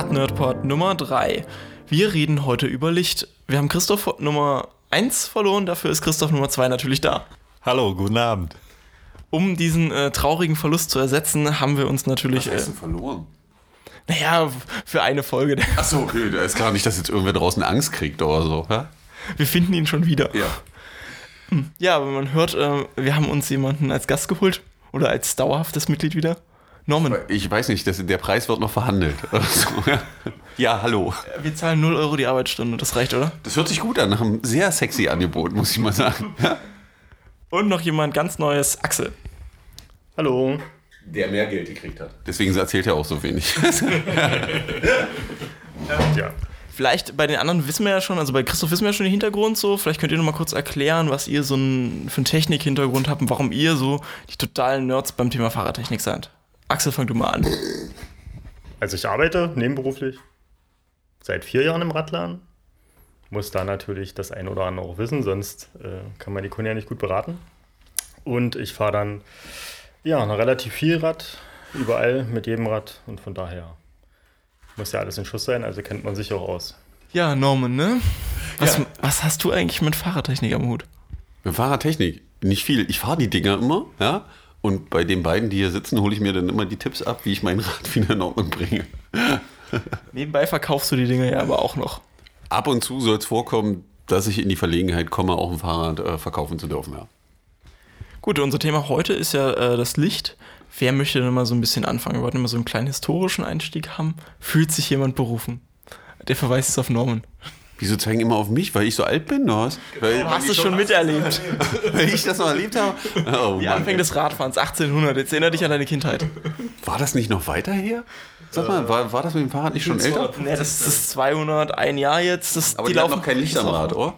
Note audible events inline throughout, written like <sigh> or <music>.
Rad-Nerdport Nummer 3. Wir reden heute über Licht. Wir haben Christoph Nummer 1 verloren, dafür ist Christoph Nummer 2 natürlich da. Hallo, guten Abend. Um diesen äh, traurigen Verlust zu ersetzen, haben wir uns natürlich. Was heißt Äh, denn verloren? naja, für eine Folge. Achso, okay, da ist klar nicht, dass jetzt irgendwer draußen Angst kriegt oder so. Ja? Wir finden ihn schon wieder. ja. Ja, aber man hört, äh, wir haben uns jemanden als Gast geholt oder als dauerhaftes Mitglied wieder. Norman, Ich weiß nicht, das, der Preis wird noch verhandelt. <laughs> oder so, ja. hallo. wir zahlen 0 Euro die Arbeitsstunde, das reicht, oder? Das hört sich gut an, nach einem sehr sexy Angebot, muss ich mal sagen. Ja? Und noch jemand ganz Neues, Axel. Hallo. Der mehr Geld gekriegt hat. Deswegen erzählt er auch so wenig. <laughs> Ja. Vielleicht bei den anderen wissen wir ja schon, also bei Christoph wissen wir ja schon den Hintergrund so. Vielleicht könnt ihr noch mal kurz erklären, was ihr so ein, für einen Technik-Hintergrund habt und warum ihr so die totalen Nerds beim Thema Fahrradtechnik seid. Axel, fang du mal an. Also ich arbeite nebenberuflich seit vier Jahren im Radladen. Muss da natürlich das ein oder andere auch wissen, sonst äh, kann man die Kunden ja nicht gut beraten. Und ich fahre dann ja noch relativ viel Rad, überall mit jedem Rad und von daher muss ja alles in Schuss sein, also kennt man sich auch aus. Ja, Norman, ne? Was, was hast du eigentlich mit Fahrradtechnik am Hut? Mit Fahrradtechnik, nicht viel. Ich fahre die Dinger immer, ja. Und bei den beiden, die hier sitzen, hole ich mir dann immer die Tipps ab, wie ich mein Rad <laughs> wieder in Ordnung bringe. Nebenbei verkaufst du die Dinger ja aber auch noch. Ab und zu soll es vorkommen, dass ich in die Verlegenheit komme, auch ein Fahrrad äh, verkaufen zu dürfen, ja. Gut, unser Thema heute ist ja äh, das Licht. Wer möchte denn mal so ein bisschen anfangen? Wir wollten immer so einen kleinen historischen Einstieg haben. Fühlt sich jemand berufen? Der verweist jetzt auf Norman. Wieso zeigen immer auf mich? Weil ich so alt bin, oder was? Weil, Du hast es schon miterlebt. <laughs> weil ich das noch erlebt habe? Oh, Die Mann, Anfänge ey. des Radfahrens, 1800. Jetzt erinnere dich an deine Kindheit. War das nicht noch weiter her? Sag mal, war, war das mit dem Fahrrad nicht schon älter? Nee, das ist 200, ein Jahr jetzt. Das, Aber die, hatten noch kein Licht am Rad, oder?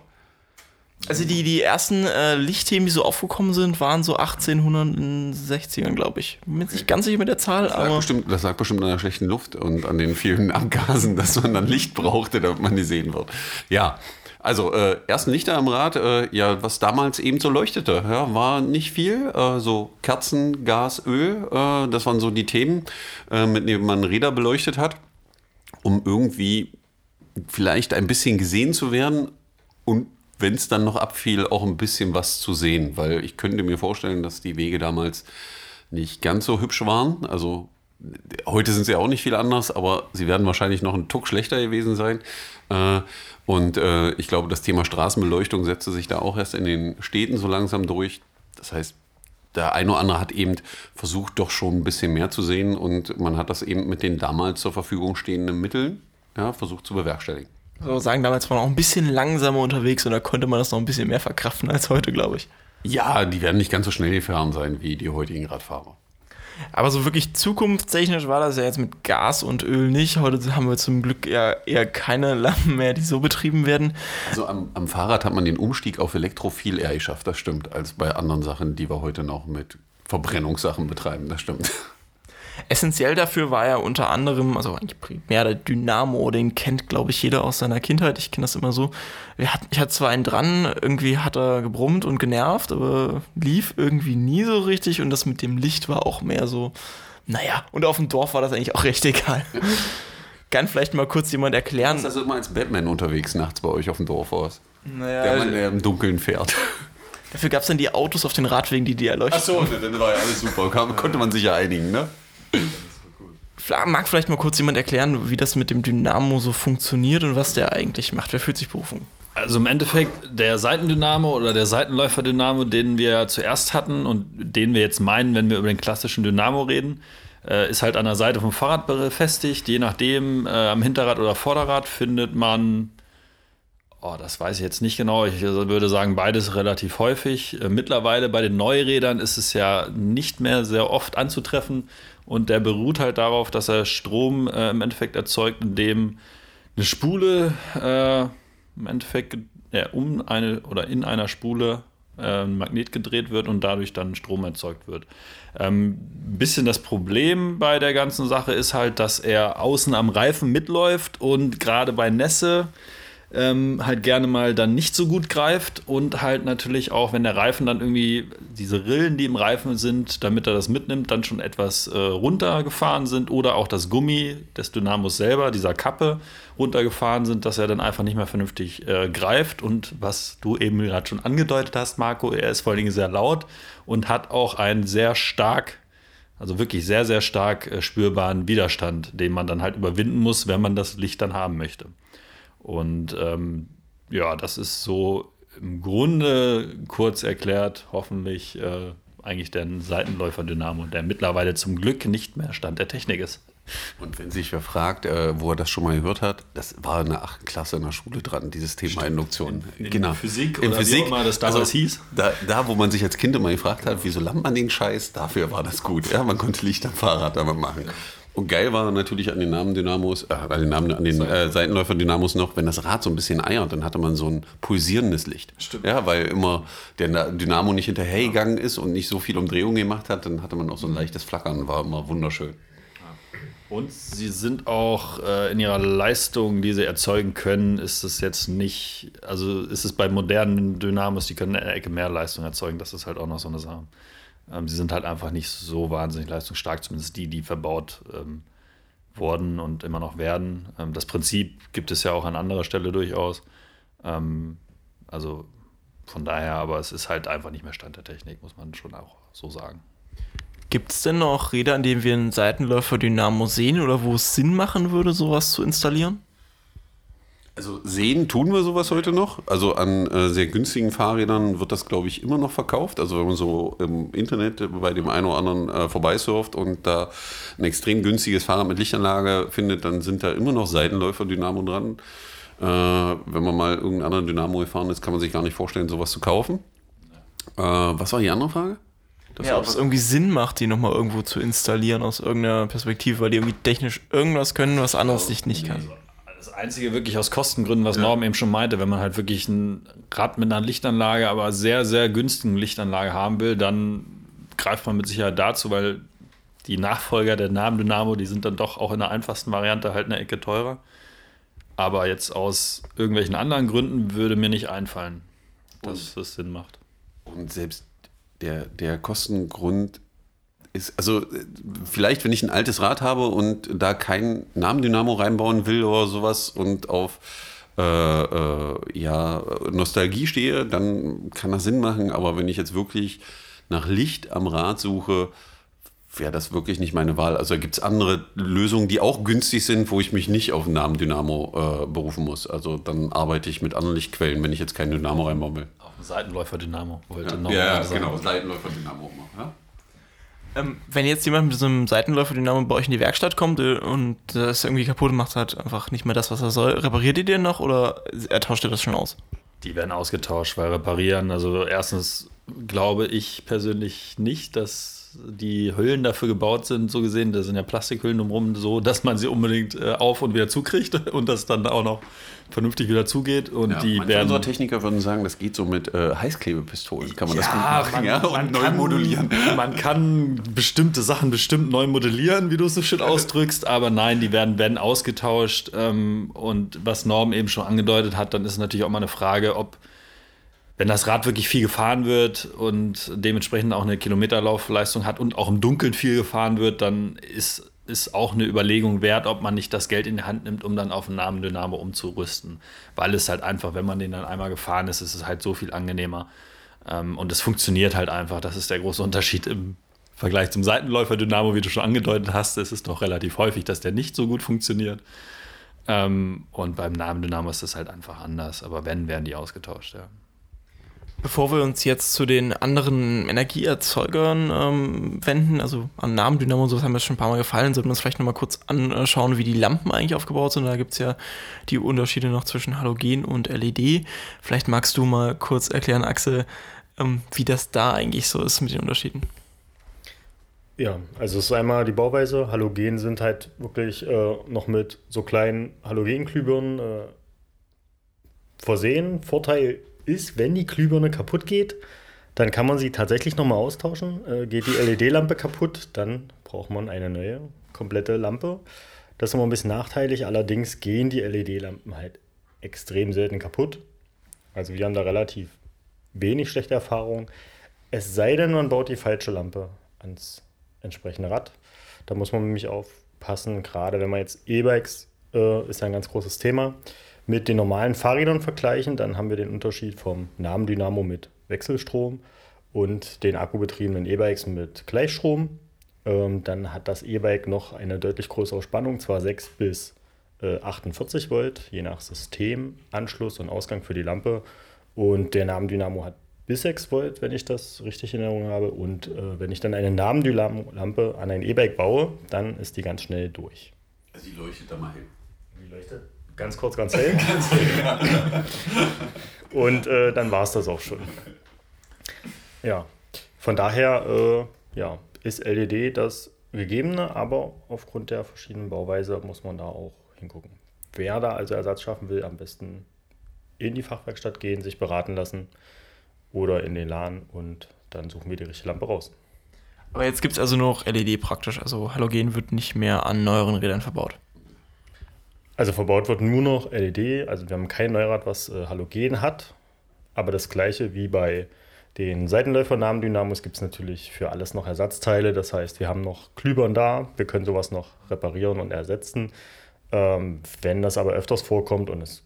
Also die, die ersten äh, Lichtthemen, die so aufgekommen sind, waren so 1860ern, glaube ich. Bin mir jetzt nicht ganz sicher mit der Zahl, Das aber bestimmt, das lag bestimmt an der schlechten Luft und an den vielen <laughs> Abgasen, dass man dann Licht brauchte, damit man die sehen wird. Ja, also äh, ersten Lichter am Rad, äh, ja, was damals eben so leuchtete, ja, war nicht viel. Äh, so Kerzen, Gas, Öl, äh, das waren so die Themen, äh, mit denen man Räder beleuchtet hat, um irgendwie vielleicht ein bisschen gesehen zu werden und wenn es dann noch abfiel, auch ein bisschen was zu sehen, weil ich könnte mir vorstellen, dass die Wege damals nicht ganz so hübsch waren. Also heute sind sie auch nicht viel anders, aber sie werden wahrscheinlich noch ein Tuck schlechter gewesen sein. Äh, Und äh, ich glaube, das Thema Straßenbeleuchtung setzte sich da auch erst in den Städten so langsam durch. Das heißt, der eine oder andere hat eben versucht, doch schon ein bisschen mehr zu sehen und man hat das eben mit den damals zur Verfügung stehenden Mitteln ja, versucht zu bewerkstelligen. So sagen, damals war man auch ein bisschen langsamer unterwegs und da konnte man das noch ein bisschen mehr verkraften als heute, glaube ich. Ja, die werden nicht ganz so schnell gefahren sein wie die heutigen Radfahrer. Aber so wirklich zukunftstechnisch war das ja jetzt mit Gas und Öl nicht. Heute haben wir zum Glück eher, eher keine Lampen mehr, die so betrieben werden. Also am, am Fahrrad hat man den Umstieg auf Elektro viel eher geschafft, das stimmt, als bei anderen Sachen, die wir heute noch mit Verbrennungssachen betreiben, das stimmt. Essentiell dafür war ja unter anderem, also eigentlich primär der Dynamo, den kennt, glaube ich, jeder aus seiner Kindheit. Ich kenne das immer so. Hatten, ich hatte zwar einen dran, irgendwie hat er gebrummt und genervt, aber lief irgendwie nie so richtig und das mit dem Licht war auch mehr so, naja, und auf dem Dorf war das eigentlich auch recht egal. <laughs> Kann vielleicht mal kurz jemand erklären. Ist also immer als Batman unterwegs nachts bei euch auf dem Dorf aus? Naja, Der Mann, der im Dunkeln fährt. dafür gab es dann die Autos auf den Radwegen, die die erleuchtet. Achso, dann war ja alles super. Kam, konnte man sich ja einigen, ne? Mag vielleicht mal kurz jemand erklären, wie das mit dem Dynamo so funktioniert und was der eigentlich macht? Wer fühlt sich berufen? Also im Endeffekt der Seitendynamo oder der Seitenläuferdynamo, den wir zuerst hatten und den wir jetzt meinen, wenn wir über den klassischen Dynamo reden, äh, ist halt an der Seite vom Fahrrad befestigt. Je nachdem, äh, am Hinterrad oder Vorderrad findet man, oh, das weiß ich jetzt nicht genau, ich würde sagen beides relativ häufig. Äh, mittlerweile bei den Neurädern ist es ja nicht mehr sehr oft anzutreffen und der beruht halt darauf, dass er Strom äh, im Endeffekt erzeugt, indem eine Spule äh, im Endeffekt ja, um eine oder in einer Spule äh, ein Magnet gedreht wird und dadurch dann Strom erzeugt wird. Ähm, ein bisschen das Problem bei der ganzen Sache ist halt, dass er außen am Reifen mitläuft und gerade bei Nässe ähm, halt gerne mal dann nicht so gut greift und halt natürlich auch, wenn der Reifen dann irgendwie, diese Rillen, die im Reifen sind, damit er das mitnimmt, dann schon etwas äh, runtergefahren sind oder auch das Gummi des Dynamos selber, dieser Kappe, runtergefahren sind, dass er dann einfach nicht mehr vernünftig äh, greift und was du eben gerade schon angedeutet hast, Marco, er ist vor allen Dingen sehr laut und hat auch einen sehr stark also wirklich sehr, sehr stark äh, spürbaren Widerstand, den man dann halt überwinden muss, wenn man das Licht dann haben möchte. Und ähm, ja, das ist so im Grunde kurz erklärt, hoffentlich äh, eigentlich der Seitenläufer-Dynamo, der mittlerweile zum Glück nicht mehr Stand der Technik ist. Und wenn sich wer fragt, äh, wo er das schon mal gehört hat, das war in der 8. Klasse in der Schule dran, dieses Thema Stimmt. Induktion. In, in genau. Physik in Physik, wie das damals also, hieß. Da, da, wo man sich als Kind immer gefragt hat, wieso lammt man den Scheiß, dafür war das gut. Ja, man konnte Licht am Fahrrad damit machen. Und geil war natürlich an den Namen Dynamos, äh, an den, Namen, an den äh, Seitenläufer-Dynamos noch, wenn das Rad so ein bisschen eiert, dann hatte man so ein pulsierendes Licht. Stimmt. Ja, weil immer der Dynamo nicht hinterhergegangen ist und nicht so viel Umdrehungen gemacht hat, dann hatte man auch so ein leichtes Flackern, war immer wunderschön. Und sie sind auch äh, in ihrer Leistung, die sie erzeugen können, ist es jetzt nicht, also ist es bei modernen Dynamos, die können eine Ecke mehr Leistung erzeugen, das ist halt auch noch so eine Sache. Ähm, sie sind halt einfach nicht so wahnsinnig leistungsstark, zumindest die, die verbaut ähm, wurden und immer noch werden. Ähm, das Prinzip gibt es ja auch an anderer Stelle durchaus. Ähm, also von daher, aber es ist halt einfach nicht mehr Stand der Technik, muss man schon auch so sagen. Gibt es denn noch Räder, an denen wir einen Seitenläufer-Dynamo sehen oder wo es Sinn machen würde, sowas zu installieren? Also sehen tun wir sowas heute noch. Also an äh, sehr günstigen Fahrrädern wird das, glaube ich, immer noch verkauft. Also wenn man so im Internet bei dem einen oder anderen äh, vorbeisurft und da ein extrem günstiges Fahrrad mit Lichtanlage findet, dann sind da immer noch Seitenläufer-Dynamo dran. Äh, wenn man mal irgendeinen anderen Dynamo gefahren ist, kann man sich gar nicht vorstellen, sowas zu kaufen. Äh, was war die andere Frage? Das ja, ob es irgendwie Sinn macht, die nochmal irgendwo zu installieren aus irgendeiner Perspektive, weil die irgendwie technisch irgendwas können, was anderes Licht nicht kann. Einzige wirklich aus Kostengründen, was ja. Norm eben schon meinte, wenn man halt wirklich ein Rad mit einer Lichtanlage, aber sehr, sehr günstigen Lichtanlage haben will, dann greift man mit Sicherheit dazu, weil die Nachfolger der Namen Dynamo, die sind dann doch auch in der einfachsten Variante halt eine Ecke teurer. Aber jetzt aus irgendwelchen anderen Gründen würde mir nicht einfallen, dass das Sinn macht. Und selbst der, der Kostengrund ist, also vielleicht, wenn ich ein altes Rad habe und da kein Namendynamo reinbauen will oder sowas und auf äh, äh, ja, Nostalgie stehe, dann kann das Sinn machen. Aber wenn ich jetzt wirklich nach Licht am Rad suche, wäre das wirklich nicht meine Wahl. Also gibt es andere Lösungen, die auch günstig sind, wo ich mich nicht auf einen Namendynamo äh, berufen muss. Also dann arbeite ich mit anderen Lichtquellen, wenn ich jetzt kein Dynamo reinbauen will. Auf einen Seitenläufer-Dynamo wollte ja, ja, ja genau, Seitenläufer-Dynamo. Ja? Ähm, wenn jetzt jemand mit so einem Seitenläufer-Dynamo bei euch in die Werkstatt kommt äh, und das irgendwie kaputt macht, hat einfach nicht mehr das, was er soll, repariert ihr den noch oder er tauscht ihr das schon aus? Die werden ausgetauscht, weil reparieren, also erstens glaube ich persönlich nicht, dass die Hüllen dafür gebaut sind, so gesehen, da sind ja Plastikhüllen drumherum, so dass man sie unbedingt äh, auf und wieder zukriegt <laughs> und das dann auch noch vernünftig wieder zugeht. Und ja, die werden. Unsere Techniker würden sagen, das geht so mit äh, Heißklebepistolen. Kann man ja, das gut machen ja, und man neu kann, modulieren. Man kann bestimmte Sachen bestimmt neu modellieren, wie du es so schön ausdrückst, aber nein, die werden, werden ausgetauscht. Ähm, und was Norm eben schon angedeutet hat, dann ist natürlich auch mal eine Frage, ob wenn das Rad wirklich viel gefahren wird und dementsprechend auch eine Kilometerlaufleistung hat und auch im Dunkeln viel gefahren wird, dann ist, ist auch eine Überlegung wert, ob man nicht das Geld in die Hand nimmt, um dann auf einen Namen Dynamo umzurüsten. Weil es halt einfach, wenn man den dann einmal gefahren ist, ist es halt so viel angenehmer. Ähm, und es funktioniert halt einfach. Das ist der große Unterschied im Vergleich zum Seitenläufer-Dynamo, wie du schon angedeutet hast. Es ist doch relativ häufig, dass der nicht so gut funktioniert. Ähm, und beim Namen Dynamo ist das halt einfach anders. Aber wenn, werden die ausgetauscht, ja. Bevor wir uns jetzt zu den anderen Energieerzeugern ähm, wenden, also an Namen, Dynamo und so, das haben wir schon ein paar Mal gefallen, sollten wir uns vielleicht nochmal kurz anschauen, wie die Lampen eigentlich aufgebaut sind. Da gibt es ja die Unterschiede noch zwischen Halogen und LED. Vielleicht magst du mal kurz erklären, Axel, ähm, wie das da eigentlich so ist mit den Unterschieden. Ja, also es ist einmal die Bauweise. Halogen sind halt wirklich äh, noch mit so kleinen Halogenglühbirnen äh, versehen. Vorteil ist, wenn die Glühbirne kaputt geht, dann kann man sie tatsächlich nochmal austauschen. Äh, geht die LED-Lampe kaputt, dann braucht man eine neue, komplette Lampe. Das ist immer ein bisschen nachteilig, allerdings gehen die LED-Lampen halt extrem selten kaputt. Also wir haben da relativ wenig schlechte Erfahrungen. Es sei denn, man baut die falsche Lampe ans entsprechende Rad. Da muss man nämlich aufpassen, gerade wenn man jetzt E-Bikes, äh, ist ja ein ganz großes Thema, mit den normalen Fahrrädern vergleichen, dann haben wir den Unterschied vom Namendynamo mit Wechselstrom und den akkubetriebenen E-Bikes mit Gleichstrom. Ähm, dann hat das E-Bike noch eine deutlich größere Spannung, zwar 6 bis äh, 48 Volt, je nach System, Anschluss und Ausgang für die Lampe. Und der Namendynamo hat bis 6 Volt, wenn ich das richtig in Erinnerung habe. Und äh, wenn ich dann eine Namendynamo-Lampe an ein E-Bike baue, dann ist die ganz schnell durch. Also die leuchtet da mal hin. Die leuchtet ganz kurz, ganz hell. <laughs> Und äh, dann war es das auch schon. Ja, von daher äh, ja, ist LED das Gegebene, aber aufgrund der verschiedenen Bauweise muss man da auch hingucken. Wer da also Ersatz schaffen will, am besten in die Fachwerkstatt gehen, sich beraten lassen oder in den Laden und dann suchen wir die richtige Lampe raus. Aber jetzt gibt es also nur noch LED praktisch. Also Halogen wird nicht mehr an neueren Rädern verbaut. Also verbaut wird nur noch LED. Also wir haben kein Neurad, was äh, Halogen hat. Aber das gleiche wie bei den Seitenläufer-Namendynamos gibt es natürlich für alles noch Ersatzteile. Das heißt, wir haben noch Glühbirnen da. Wir können sowas noch reparieren und ersetzen. Ähm, wenn das aber öfters vorkommt und es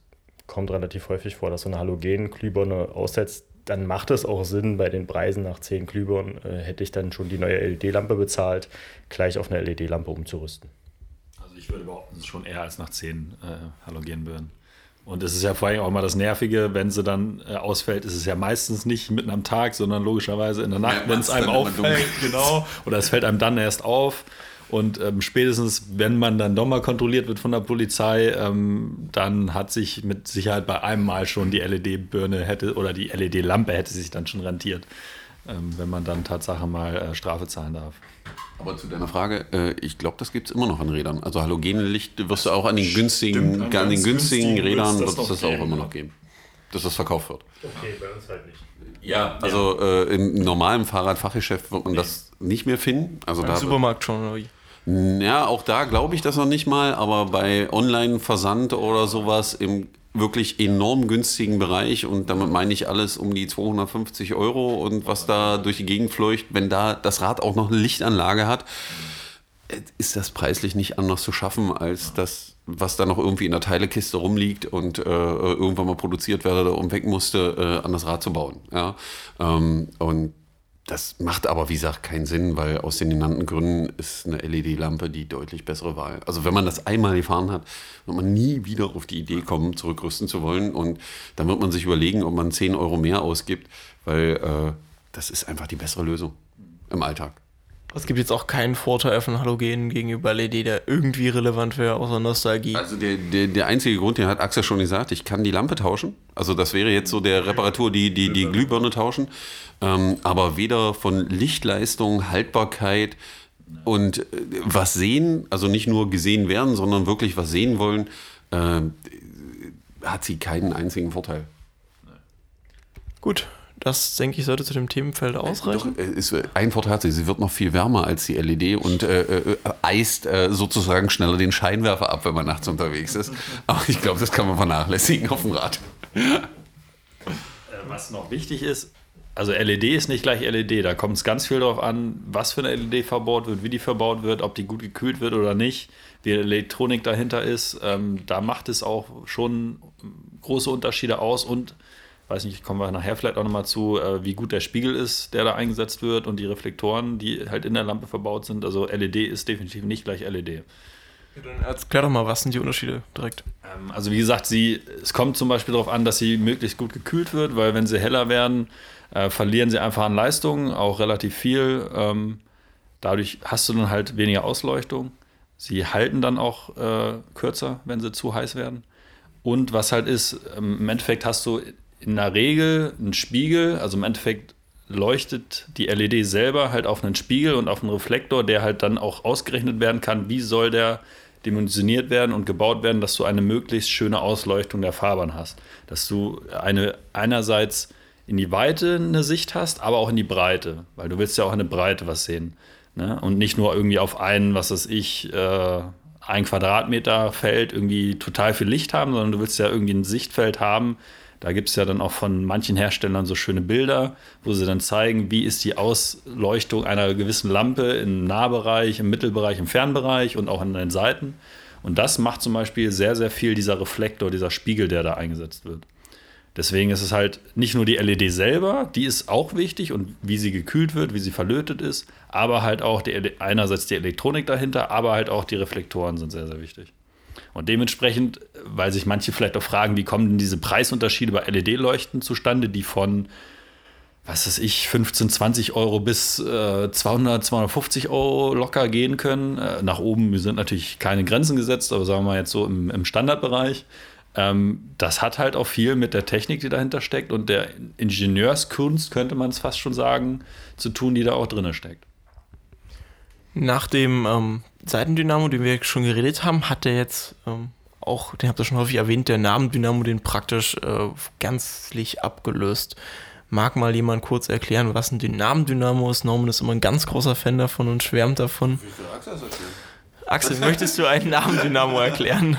kommt relativ häufig vor, dass so eine Halogen-Glühbirne aussetzt, dann macht es auch Sinn, bei den Preisen nach 10 Glühbirnen äh, hätte ich dann schon die neue LED-Lampe bezahlt, gleich auf eine LED-Lampe umzurüsten. Würde behaupten, es ist schon eher als nach 10 äh, Halogenbirnen. Und es ist ja vor allem auch immer das Nervige, wenn sie dann äh, ausfällt, ist es ja meistens nicht mitten am Tag, sondern logischerweise in der Nacht, Ja, wenn es einem auffällt. Genau. Oder es fällt einem dann erst auf. Und ähm, spätestens, wenn man dann doch mal kontrolliert wird von der Polizei, ähm, dann hat sich mit Sicherheit bei einem Mal schon die LED-Birne hätte oder die LED-Lampe hätte sich dann schon rentiert, ähm, wenn man dann Tatsache mal äh, Strafe zahlen darf. Aber zu deiner Frage, äh, ich glaube, das gibt es immer noch an Rädern. Also Halogenlicht wirst du auch an den günstigen, an an den günstigen günstigen Rädern das wird es noch das auch geben, immer ja. noch geben. Dass das verkauft wird. Okay, bei uns halt nicht. Ja, also Äh, im normalen Fahrradfachgeschäft wird man das nicht mehr finden. Also Im da Supermarkt schon, oder wie? Ja, auch da glaube ich das noch nicht mal, aber bei Online-Versand oder sowas im wirklich enorm günstigen Bereich und damit meine ich alles um die 250 Euro und was da durch die Gegend fleucht, wenn da das Rad auch noch eine Lichtanlage hat, äh, ist das preislich nicht anders zu schaffen als das, was da noch irgendwie in der Teilekiste rumliegt und äh, irgendwann mal produziert werde und weg musste, äh, an das Rad zu bauen. Ja? Ähm, und das macht aber, wie gesagt, keinen Sinn, weil aus den genannten Gründen ist eine LED-Lampe die deutlich bessere Wahl. Also wenn man das einmal gefahren hat, wird man nie wieder auf die Idee kommen, zurückrüsten zu wollen. Und dann wird man sich überlegen, ob man 10 Euro mehr ausgibt, weil äh, das ist einfach die bessere Lösung im Alltag. Es gibt jetzt auch keinen Vorteil von Halogen gegenüber LED, der irgendwie relevant wäre, außer Nostalgie. Also der, der, der einzige Grund, den hat Axel schon gesagt, ich kann die Lampe tauschen. Also das wäre jetzt so der Reparatur, die, die, die Glühbirne tauschen. Ähm, aber weder von Lichtleistung, Haltbarkeit und äh, was sehen, also nicht nur gesehen werden, sondern wirklich was sehen wollen, äh, hat sie keinen einzigen Vorteil. Gut, das denke ich sollte zu dem Themenfeld ausreichen. Doch, äh, ist, ein Vorteil hat sie, sie wird noch viel wärmer als die LED und äh, äh, eist äh, sozusagen schneller den Scheinwerfer ab, wenn man nachts unterwegs ist. Aber ich glaube, das kann man vernachlässigen auf dem Rad. Was noch wichtig ist, also LED ist nicht gleich LED. Da kommt es ganz viel darauf an, was für eine LED verbaut wird, wie die verbaut wird, ob die gut gekühlt wird oder nicht, wie die Elektronik dahinter ist. Ähm, da macht es auch schon große Unterschiede aus und weiß nicht, kommen wir nachher vielleicht auch nochmal zu, äh, wie gut der Spiegel ist, der da eingesetzt wird und die Reflektoren, die halt in der Lampe verbaut sind. Also LED ist definitiv nicht gleich LED. Dann erklär doch mal, was sind die Unterschiede direkt? Ähm, Also wie gesagt, sie, es kommt zum Beispiel darauf an, dass sie möglichst gut gekühlt wird, weil wenn sie heller werden, äh, verlieren sie einfach an Leistung, auch relativ viel. Ähm, dadurch hast du dann halt weniger Ausleuchtung. Sie halten dann auch äh, kürzer, wenn sie zu heiß werden. Und was halt ist, ähm, im Endeffekt hast du in der Regel einen Spiegel, also im Endeffekt leuchtet die LED selber halt auf einen Spiegel und auf einen Reflektor, der halt dann auch ausgerechnet werden kann, wie soll der dimensioniert werden und gebaut werden, dass du eine möglichst schöne Ausleuchtung der Fahrbahn hast. Dass du eine einerseits in die Weite eine Sicht hast, aber auch in die Breite, weil du willst ja auch in der Breite was sehen. Ne? Und nicht nur irgendwie auf einen, was weiß ich, äh, ein Quadratmeter Feld irgendwie total viel Licht haben, sondern du willst ja irgendwie ein Sichtfeld haben. Da gibt es ja dann auch von manchen Herstellern so schöne Bilder, wo sie dann zeigen, wie ist die Ausleuchtung einer gewissen Lampe im Nahbereich, im Mittelbereich, im Fernbereich und auch an den Seiten. Und das macht zum Beispiel sehr, sehr viel dieser Reflektor, dieser Spiegel, der da eingesetzt wird. Deswegen ist es halt nicht nur die LED selber, die ist auch wichtig und wie sie gekühlt wird, wie sie verlötet ist, aber halt auch die, einerseits die Elektronik dahinter, aber halt auch die Reflektoren sind sehr, sehr wichtig. Und dementsprechend, weil sich manche vielleicht auch fragen, wie kommen denn diese Preisunterschiede bei LED-Leuchten zustande, die von, was weiß ich, 15, 20 Euro bis äh, 200, 250 Euro locker gehen können. Äh, nach oben sind natürlich keine Grenzen gesetzt, aber sagen wir mal jetzt so im, im Standardbereich. Ähm, das hat halt auch viel mit der Technik, die dahinter steckt und der Ingenieurskunst, könnte man es fast schon sagen, zu tun, die da auch drin steckt. Nach dem ähm, Seitendynamo, den wir schon geredet haben, hat der jetzt ähm, auch, den habt ihr schon häufig erwähnt, der Namendynamo den praktisch äh, gänzlich abgelöst. Mag mal jemand kurz erklären, was ein Dynamendynamo ist? Norman ist immer ein ganz großer Fan davon und schwärmt davon. Wie viel Axel Axel, möchtest du einen Namendynamo erklären?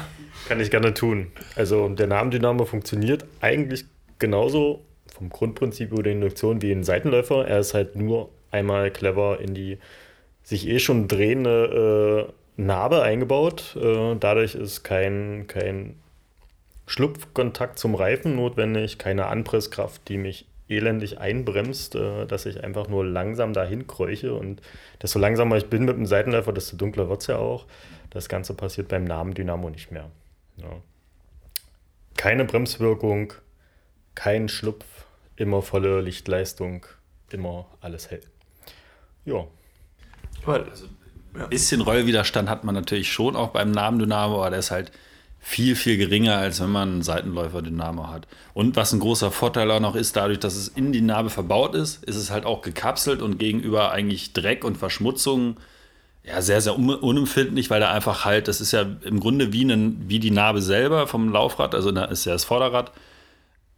Kann ich gerne tun. Also der Namendynamo funktioniert eigentlich genauso vom Grundprinzip über die Induktion wie ein Seitenläufer. Er ist halt nur einmal clever in die sich eh schon drehende äh, Narbe eingebaut. Äh, dadurch ist kein, kein Schlupfkontakt zum Reifen notwendig, keine Anpresskraft, die mich elendig einbremst, äh, dass ich einfach nur langsam dahin kräuche. Und desto langsamer ich bin mit dem Seitenläufer, desto dunkler wird es ja auch. Das Ganze passiert beim Namendynamo nicht mehr. Ja. Keine Bremswirkung, kein Schlupf, immer volle Lichtleistung, immer alles hell. Ja. Also, ein bisschen Rollwiderstand hat man natürlich schon auch beim Namendynamo, aber der ist halt viel, viel geringer, als wenn man einen Seitenläufer-Dynamo hat. Und was ein großer Vorteil auch noch ist, dadurch, dass es in die Narbe verbaut ist, ist es halt auch gekapselt und gegenüber eigentlich Dreck und Verschmutzung ja, sehr, sehr unempfindlich, weil da einfach halt, das ist ja im Grunde wie, einen, wie die Narbe selber vom Laufrad, also da ist ja das Vorderrad,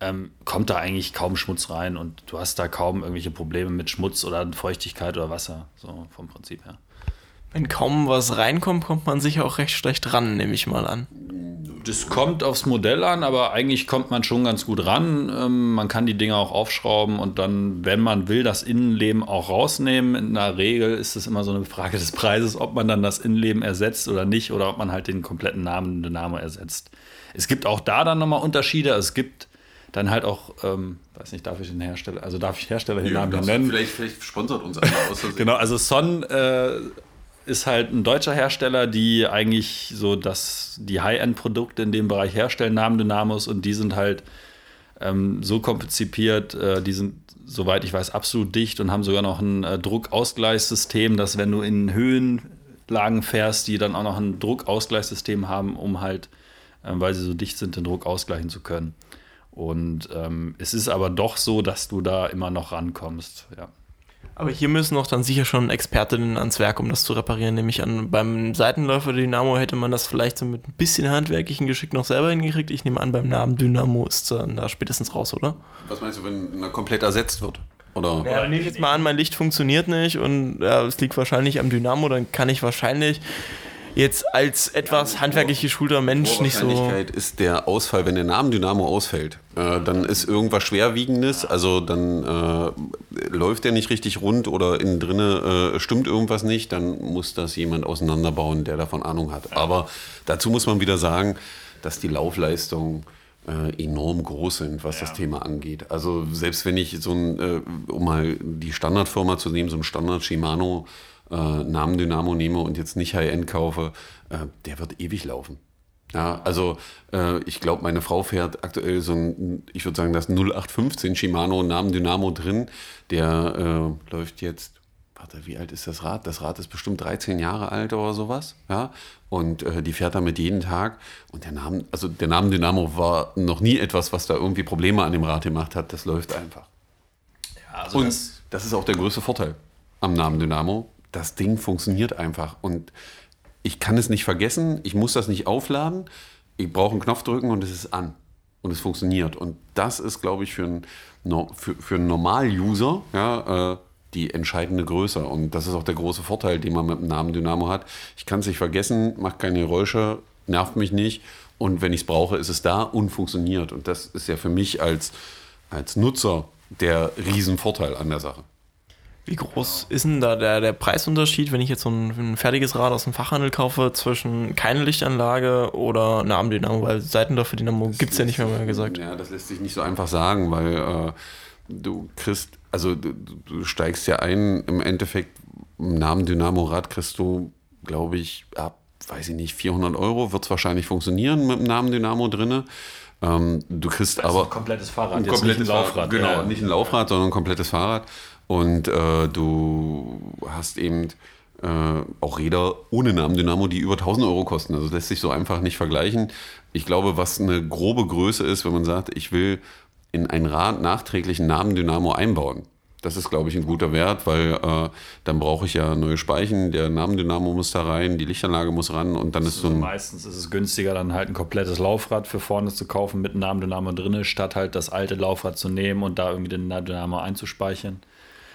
ähm, kommt da eigentlich kaum Schmutz rein und du hast da kaum irgendwelche Probleme mit Schmutz oder Feuchtigkeit oder Wasser, so vom Prinzip her. Wenn kaum was reinkommt, kommt man sicher auch recht schlecht ran, nehme ich mal an. Das kommt aufs Modell an, aber eigentlich kommt man schon ganz gut ran. Ähm, man kann die Dinge auch aufschrauben und dann, wenn man will, das Innenleben auch rausnehmen. In der Regel ist es immer so eine Frage des Preises, ob man dann das Innenleben ersetzt oder nicht oder ob man halt den kompletten Namen Dynamo ersetzt. Es gibt auch da dann nochmal Unterschiede. Es gibt dann halt auch, ähm, weiß nicht, darf ich den Hersteller, also darf ich Hersteller den Namen nennen? Vielleicht, vielleicht sponsert uns einer aus. <laughs> genau, also Son äh, ist halt ein deutscher Hersteller, die eigentlich so das, die High-End-Produkte in dem Bereich herstellen, Namen Dynamos, und die sind halt ähm, so konzipiert, äh, die sind, soweit ich weiß, absolut dicht und haben sogar noch ein äh, Druckausgleichssystem, dass wenn du in Höhenlagen fährst, die dann auch noch ein Druckausgleichssystem haben, um halt, äh, weil sie so dicht sind, den Druck ausgleichen zu können. Und ähm, es ist aber doch so, dass du da immer noch rankommst, ja. Aber hier müssen auch dann sicher schon Expertinnen ans Werk, um das zu reparieren. Nämlich an beim Seitenläufer Dynamo hätte man das vielleicht so mit ein bisschen handwerklichen Geschick noch selber hingekriegt. Ich nehme an, beim Namen Dynamo ist dann da spätestens raus, oder? Was meinst du, wenn er komplett ersetzt wird? Oder? Ja, nehme ich jetzt mal an, mein Licht funktioniert nicht und ja, es liegt wahrscheinlich am Dynamo, dann kann ich wahrscheinlich jetzt als etwas ja, handwerklich geschulter Mensch nicht so. ist der Ausfall, wenn der Name Dynamo ausfällt, äh, dann ist irgendwas Schwerwiegendes, also dann äh, läuft der nicht richtig rund oder innen drinne äh, stimmt irgendwas nicht, dann muss das jemand auseinanderbauen, der davon Ahnung hat. Aber dazu muss man wieder sagen, dass die Laufleistung äh, enorm groß sind, was ja. das Thema angeht. Also selbst wenn ich so ein, äh, um mal die Standardfirma zu nehmen, so ein Standard Shimano äh, Namen Dynamo nehme und jetzt nicht High-End kaufe, äh, der wird ewig laufen. Ja, also äh, ich glaube, meine Frau fährt aktuell so ein, ich würde sagen, das 0815 Shimano Namen Dynamo drin. Der äh, läuft jetzt, warte, wie alt ist das Rad? Das Rad ist bestimmt 13 Jahre alt oder sowas. Ja, und äh, die fährt damit jeden Tag. Und der Namen, also der Namen Dynamo war noch nie etwas, was da irgendwie Probleme an dem Rad gemacht hat. Das läuft einfach. Ja, also und das, das ist auch der größte Vorteil am Namen Dynamo das Ding funktioniert einfach. Und ich kann es nicht vergessen, ich muss das nicht aufladen. Ich brauche einen Knopf drücken und es ist an. Und es funktioniert. Und das ist, glaube ich, für einen, für, für einen Normal-User ja, äh, die entscheidende Größe. Und das ist auch der große Vorteil, den man mit dem Namen Dynamo hat. Ich kann es nicht vergessen, macht keine Geräusche, nervt mich nicht. Und wenn ich es brauche, ist es da und funktioniert. Und das ist ja für mich als, als Nutzer der Riesenvorteil an der Sache. Wie groß ist denn da der, der Preisunterschied, wenn ich jetzt so ein, ein fertiges Rad aus dem Fachhandel kaufe, zwischen keine Lichtanlage oder Namendynamo? Weil Seitendorfer-Dynamo gibt es ja nicht mehr, mehr gesagt. Ja, das lässt sich nicht so einfach sagen, weil äh, du kriegst, also du, du, steigst ja ein, im Endeffekt, im Namen Dynamo-Rad kriegst du, glaube ich, ab, weiß ich nicht, 400 Euro wird es wahrscheinlich funktionieren mit dem Namen Dynamo drinne. Ähm, du kriegst Also aber ein komplettes Fahrrad, ein jetzt komplettes nicht ein Laufrad. Fahrrad, genau, Ja. nicht ein Laufrad, sondern ein komplettes Fahrrad. Und äh, du hast eben äh, auch Räder ohne Namendynamo, die über 1000 Euro kosten. Also das lässt sich so einfach nicht vergleichen. Ich glaube, was eine grobe Größe ist, wenn man sagt, ich will in ein Rad nachträglich einen Namendynamo einbauen. Das ist, glaube ich, ein guter Wert, weil äh, dann brauche ich ja neue Speichen, der Namendynamo muss da rein, die Lichtanlage muss ran und dann ist so ein meistens ist es günstiger, dann halt ein komplettes Laufrad für vorne zu kaufen mit Namendynamo drinne, statt halt das alte Laufrad zu nehmen und da irgendwie den Namendynamo einzuspeichern.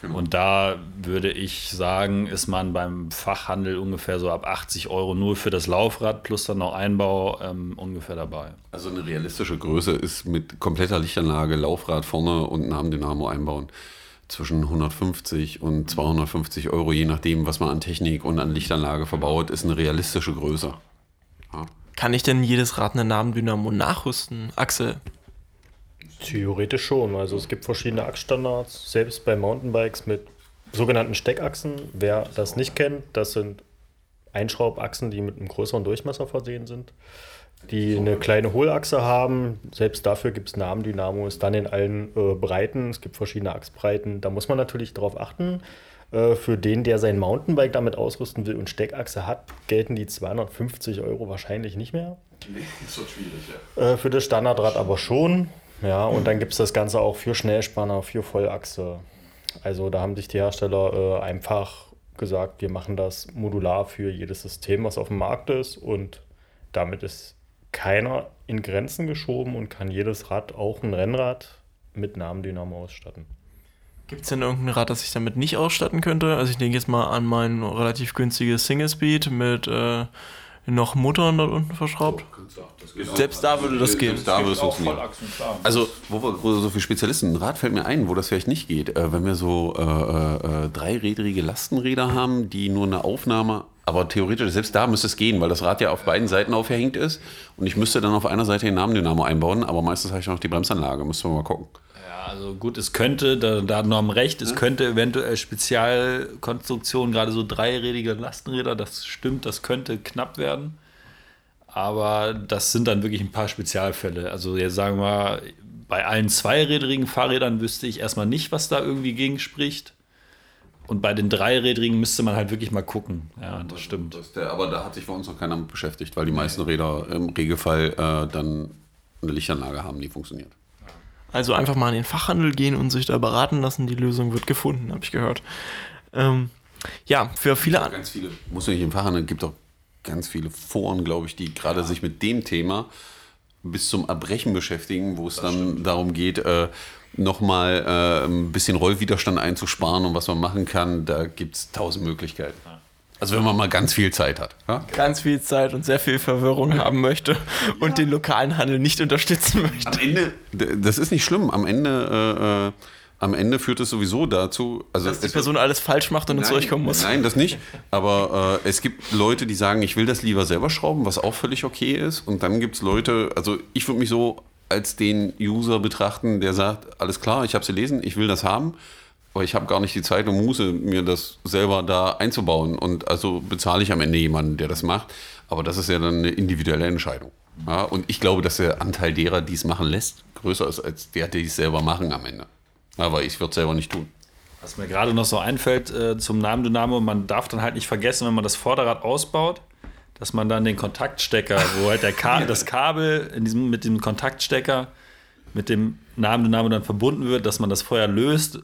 Und da würde ich sagen, ist man beim Fachhandel ungefähr so ab 80 Euro nur für das Laufrad plus dann noch Einbau ähm, ungefähr dabei. Also eine realistische Größe ist mit kompletter Lichtanlage, Laufrad vorne und Namendynamo einbauen. Zwischen 150 und 250 Euro, je nachdem, was man an Technik und an Lichtanlage verbaut, ist eine realistische Größe. Kann ich denn jedes Rad eine Namendynamo nachrüsten? Axel, Theoretisch schon. Also es gibt verschiedene Achsstandards, selbst bei Mountainbikes mit sogenannten Steckachsen. Wer das nicht kennt, das sind Einschraubachsen, die mit einem größeren Durchmesser versehen sind, die eine kleine Hohlachse haben. Selbst dafür gibt es Namendynamos, dann in allen äh, Breiten. Es gibt verschiedene Achsbreiten. Da muss man natürlich darauf achten. Äh, für den, der sein Mountainbike damit ausrüsten will und Steckachse hat, gelten die 250 Euro wahrscheinlich nicht mehr. Das wird schwierig, ja. Äh, für das Standardrad aber schon. Ja, und dann gibt es das Ganze auch für Schnellspanner, für Vollachse. Also da haben sich die Hersteller äh, einfach gesagt, wir machen das modular für jedes System, was auf dem Markt ist. Und damit ist keiner in Grenzen geschoben und kann jedes Rad, auch ein Rennrad, mit Namendynamo ausstatten. gibt es denn irgendein Rad, das ich damit nicht ausstatten könnte? Also ich denke jetzt mal an mein relativ günstiges Single Speed mit äh, noch Muttern dort unten verschraubt. Selbst da würde das gehen. Da würde es funktionieren. Also, wo wir, wo wir so viele Spezialisten, ein Rad fällt mir ein, wo das vielleicht nicht geht. Äh, wenn wir so äh, äh, dreirädrige Lastenräder haben, die nur eine Aufnahme, aber theoretisch, selbst da müsste es gehen, weil das Rad ja auf beiden Seiten aufgehängt ist. Und ich müsste dann auf einer Seite den Namendynamo einbauen, aber meistens habe ich noch die Bremsanlage. Müssen wir mal gucken. Also gut, es könnte, da, da hat Norm recht, es könnte eventuell Spezialkonstruktionen, gerade so dreirädige Lastenräder, das stimmt, das könnte knapp werden. Aber das sind dann wirklich ein paar Spezialfälle. Also jetzt sagen wir, bei allen zweirädrigen Fahrrädern wüsste ich erstmal nicht, was da irgendwie gegen spricht. Und bei den dreirädrigen müsste man halt wirklich mal gucken. Ja, das stimmt. Das der, aber da hat sich bei uns noch keiner mit beschäftigt, weil die meisten Räder im Regelfall äh, dann eine Lichtanlage haben, die funktioniert. Also einfach mal in den Fachhandel gehen und sich da beraten lassen. Die Lösung wird gefunden, habe ich gehört. Ähm, ja, für viele an Ganz viele, muss nicht im Fachhandel, gibt auch ganz viele Foren, glaube ich, die gerade sich mit dem Thema bis zum Erbrechen beschäftigen, wo es dann darum geht, äh, nochmal äh, ein bisschen Rollwiderstand einzusparen und was man machen kann. Da gibt es tausend Möglichkeiten. Also wenn man mal ganz viel Zeit hat. Ja? ganz viel Zeit und sehr viel Verwirrung haben möchte und den lokalen Handel nicht unterstützen möchte. Am Ende, das ist nicht schlimm, am Ende, äh, äh, am Ende führt es sowieso dazu, also Dass die Person alles falsch macht und ins Zeug kommen muss. Nein, das nicht. Aber äh, es gibt Leute, die sagen, ich will das lieber selber schrauben, was auch völlig okay ist. Und dann gibt es Leute, also ich würde mich so als den User betrachten, der sagt, alles klar, ich habe es gelesen, ich will das haben, aber ich habe gar nicht die Zeit und Muße, mir das selber da einzubauen. Und also bezahle ich am Ende jemanden, der das macht. Aber das ist ja dann eine individuelle Entscheidung. Ja, und ich glaube, dass der Anteil derer, die es machen lässt, größer ist als der, die es selber machen am Ende. Aber ich würde es selber nicht tun. Was mir gerade noch so einfällt äh, zum Namen Dynamo, man darf dann halt nicht vergessen, wenn man das Vorderrad ausbaut, dass man dann den Kontaktstecker, wo halt der Ka <laughs> das Kabel diesem, mit dem Kontaktstecker mit dem Namen Dynamo dann verbunden wird, dass man das vorher löst.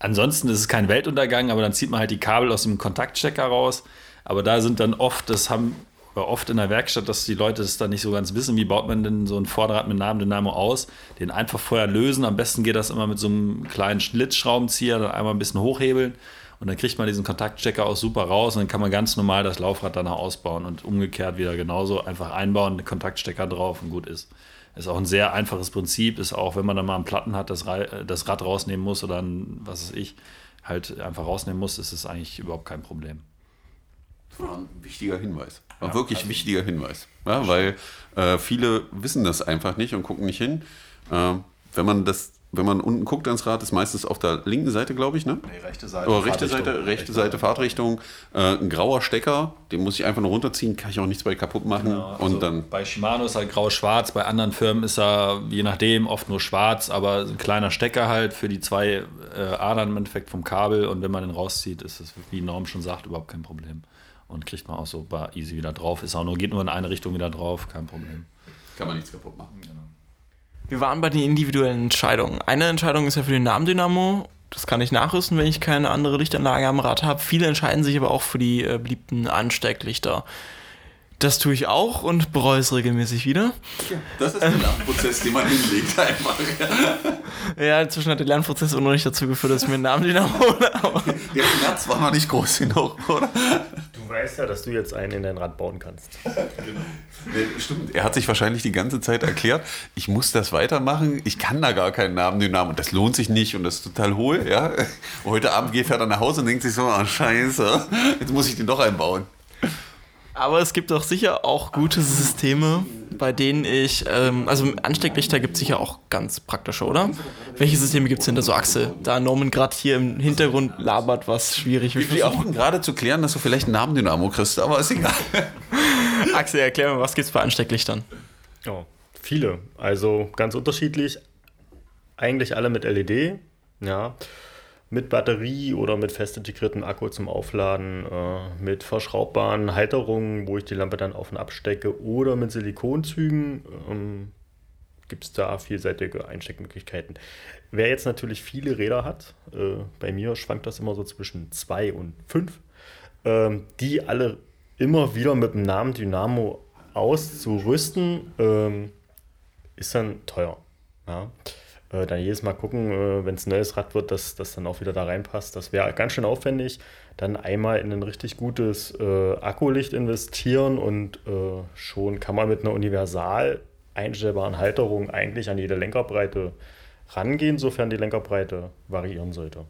Ansonsten ist es kein Weltuntergang, aber dann zieht man halt die Kabel aus dem Kontaktstecker raus. Aber da sind dann oft, das haben oft in der Werkstatt, dass die Leute das dann nicht so ganz wissen, wie baut man denn so ein Vorderrad mit Namen Dynamo aus. Den einfach vorher lösen. Am besten geht das immer mit so einem kleinen Schlitzschraubenzieher, dann einmal ein bisschen hochhebeln und dann kriegt man diesen Kontaktstecker auch super raus und dann kann man ganz normal das Laufrad danach ausbauen und umgekehrt wieder genauso einfach einbauen, den Kontaktstecker drauf und gut ist. Ist auch ein sehr einfaches Prinzip, ist auch, wenn man dann mal einen Platten hat, das, das Rad rausnehmen muss oder ein, was weiß ich, halt einfach rausnehmen muss, ist es eigentlich überhaupt kein Problem. Das war ein wichtiger Hinweis. War ja, wirklich also wichtiger Hinweis. Ja, weil äh, viele wissen das einfach nicht und gucken nicht hin. Äh, wenn man das wenn man unten guckt ans Rad, ist meistens auf der linken Seite, glaube ich, ne? Nee, rechte Seite. Oder rechte Seite, rechte, rechte Seite Fahrtrichtung. Äh, ein grauer Stecker, den muss ich einfach nur runterziehen, kann ich auch nichts bei kaputt machen. Genau, und also dann bei Shimano ist halt grau-schwarz, bei anderen Firmen ist er je nachdem oft nur schwarz, aber ein kleiner Stecker halt für die zwei äh, Adern im Endeffekt vom Kabel und wenn man den rauszieht, ist es, wie Norm schon sagt, überhaupt kein Problem. Und kriegt man auch so easy wieder drauf. Ist auch nur, geht nur in eine Richtung wieder drauf, kein Problem. Kann man nichts kaputt machen. Genau. Wir waren bei den individuellen Entscheidungen. Eine Entscheidung ist ja für den Namen Dynamo. Das kann ich nachrüsten, wenn ich keine andere Lichtanlage am Rad habe. Viele entscheiden sich aber auch für die äh, beliebten Anstecklichter. Das tue ich auch und bereue es regelmäßig wieder. Ja, das ist der Lernprozess, den man hinlegt einfach. <laughs> ja, inzwischen hat der Lernprozess auch noch nicht dazu geführt, dass ich mir einen Namen wiederhole. Aber der Schmerz war noch nicht groß genug, oder? Du weißt ja, dass du jetzt einen in dein Rad bauen kannst. genau. Stimmt, er hat sich wahrscheinlich die ganze Zeit erklärt, ich muss das weitermachen, ich kann da gar keinen Namen Namen und das lohnt sich nicht und das ist total hohl. Ja? Heute Abend geht er dann nach Hause und denkt sich so, ah oh, scheiße, jetzt muss ich den doch einbauen. Aber es gibt doch sicher auch gute Systeme, bei denen ich, ähm, also Anstecklichter gibt es sicher auch ganz praktische, oder? Welche Systeme gibt es hinter so Axel? Da Norman gerade hier im Hintergrund labert, was schwierig wird. Wir versuchen gerade zu klären, dass du vielleicht einen Namendynamo kriegst, aber ist egal. <laughs> Axel, erklär mir, was gibt es bei Anstecklichtern? Oh, viele. Also ganz unterschiedlich. Eigentlich alle mit LED. Ja mit Batterie oder mit fest integriertem Akku zum Aufladen, äh, mit verschraubbaren Halterungen, wo ich die Lampe dann auf und abstecke, oder mit Silikonzügen. Ähm, Gibt es da vielseitige Einsteckmöglichkeiten. Wer jetzt natürlich viele Räder hat, äh, bei mir schwankt das immer so zwischen zwei und fünf, ähm, die alle immer wieder mit dem Namen Dynamo auszurüsten, ähm, ist dann teuer. Ja äh, dann jedes Mal gucken, äh, wenn es ein neues Rad wird, dass das dann auch wieder da reinpasst. Das wäre ganz schön aufwendig. Dann einmal in ein richtig gutes äh, Akkulicht investieren und äh, schon kann man mit einer universal einstellbaren Halterung eigentlich an jede Lenkerbreite rangehen, sofern die Lenkerbreite variieren sollte.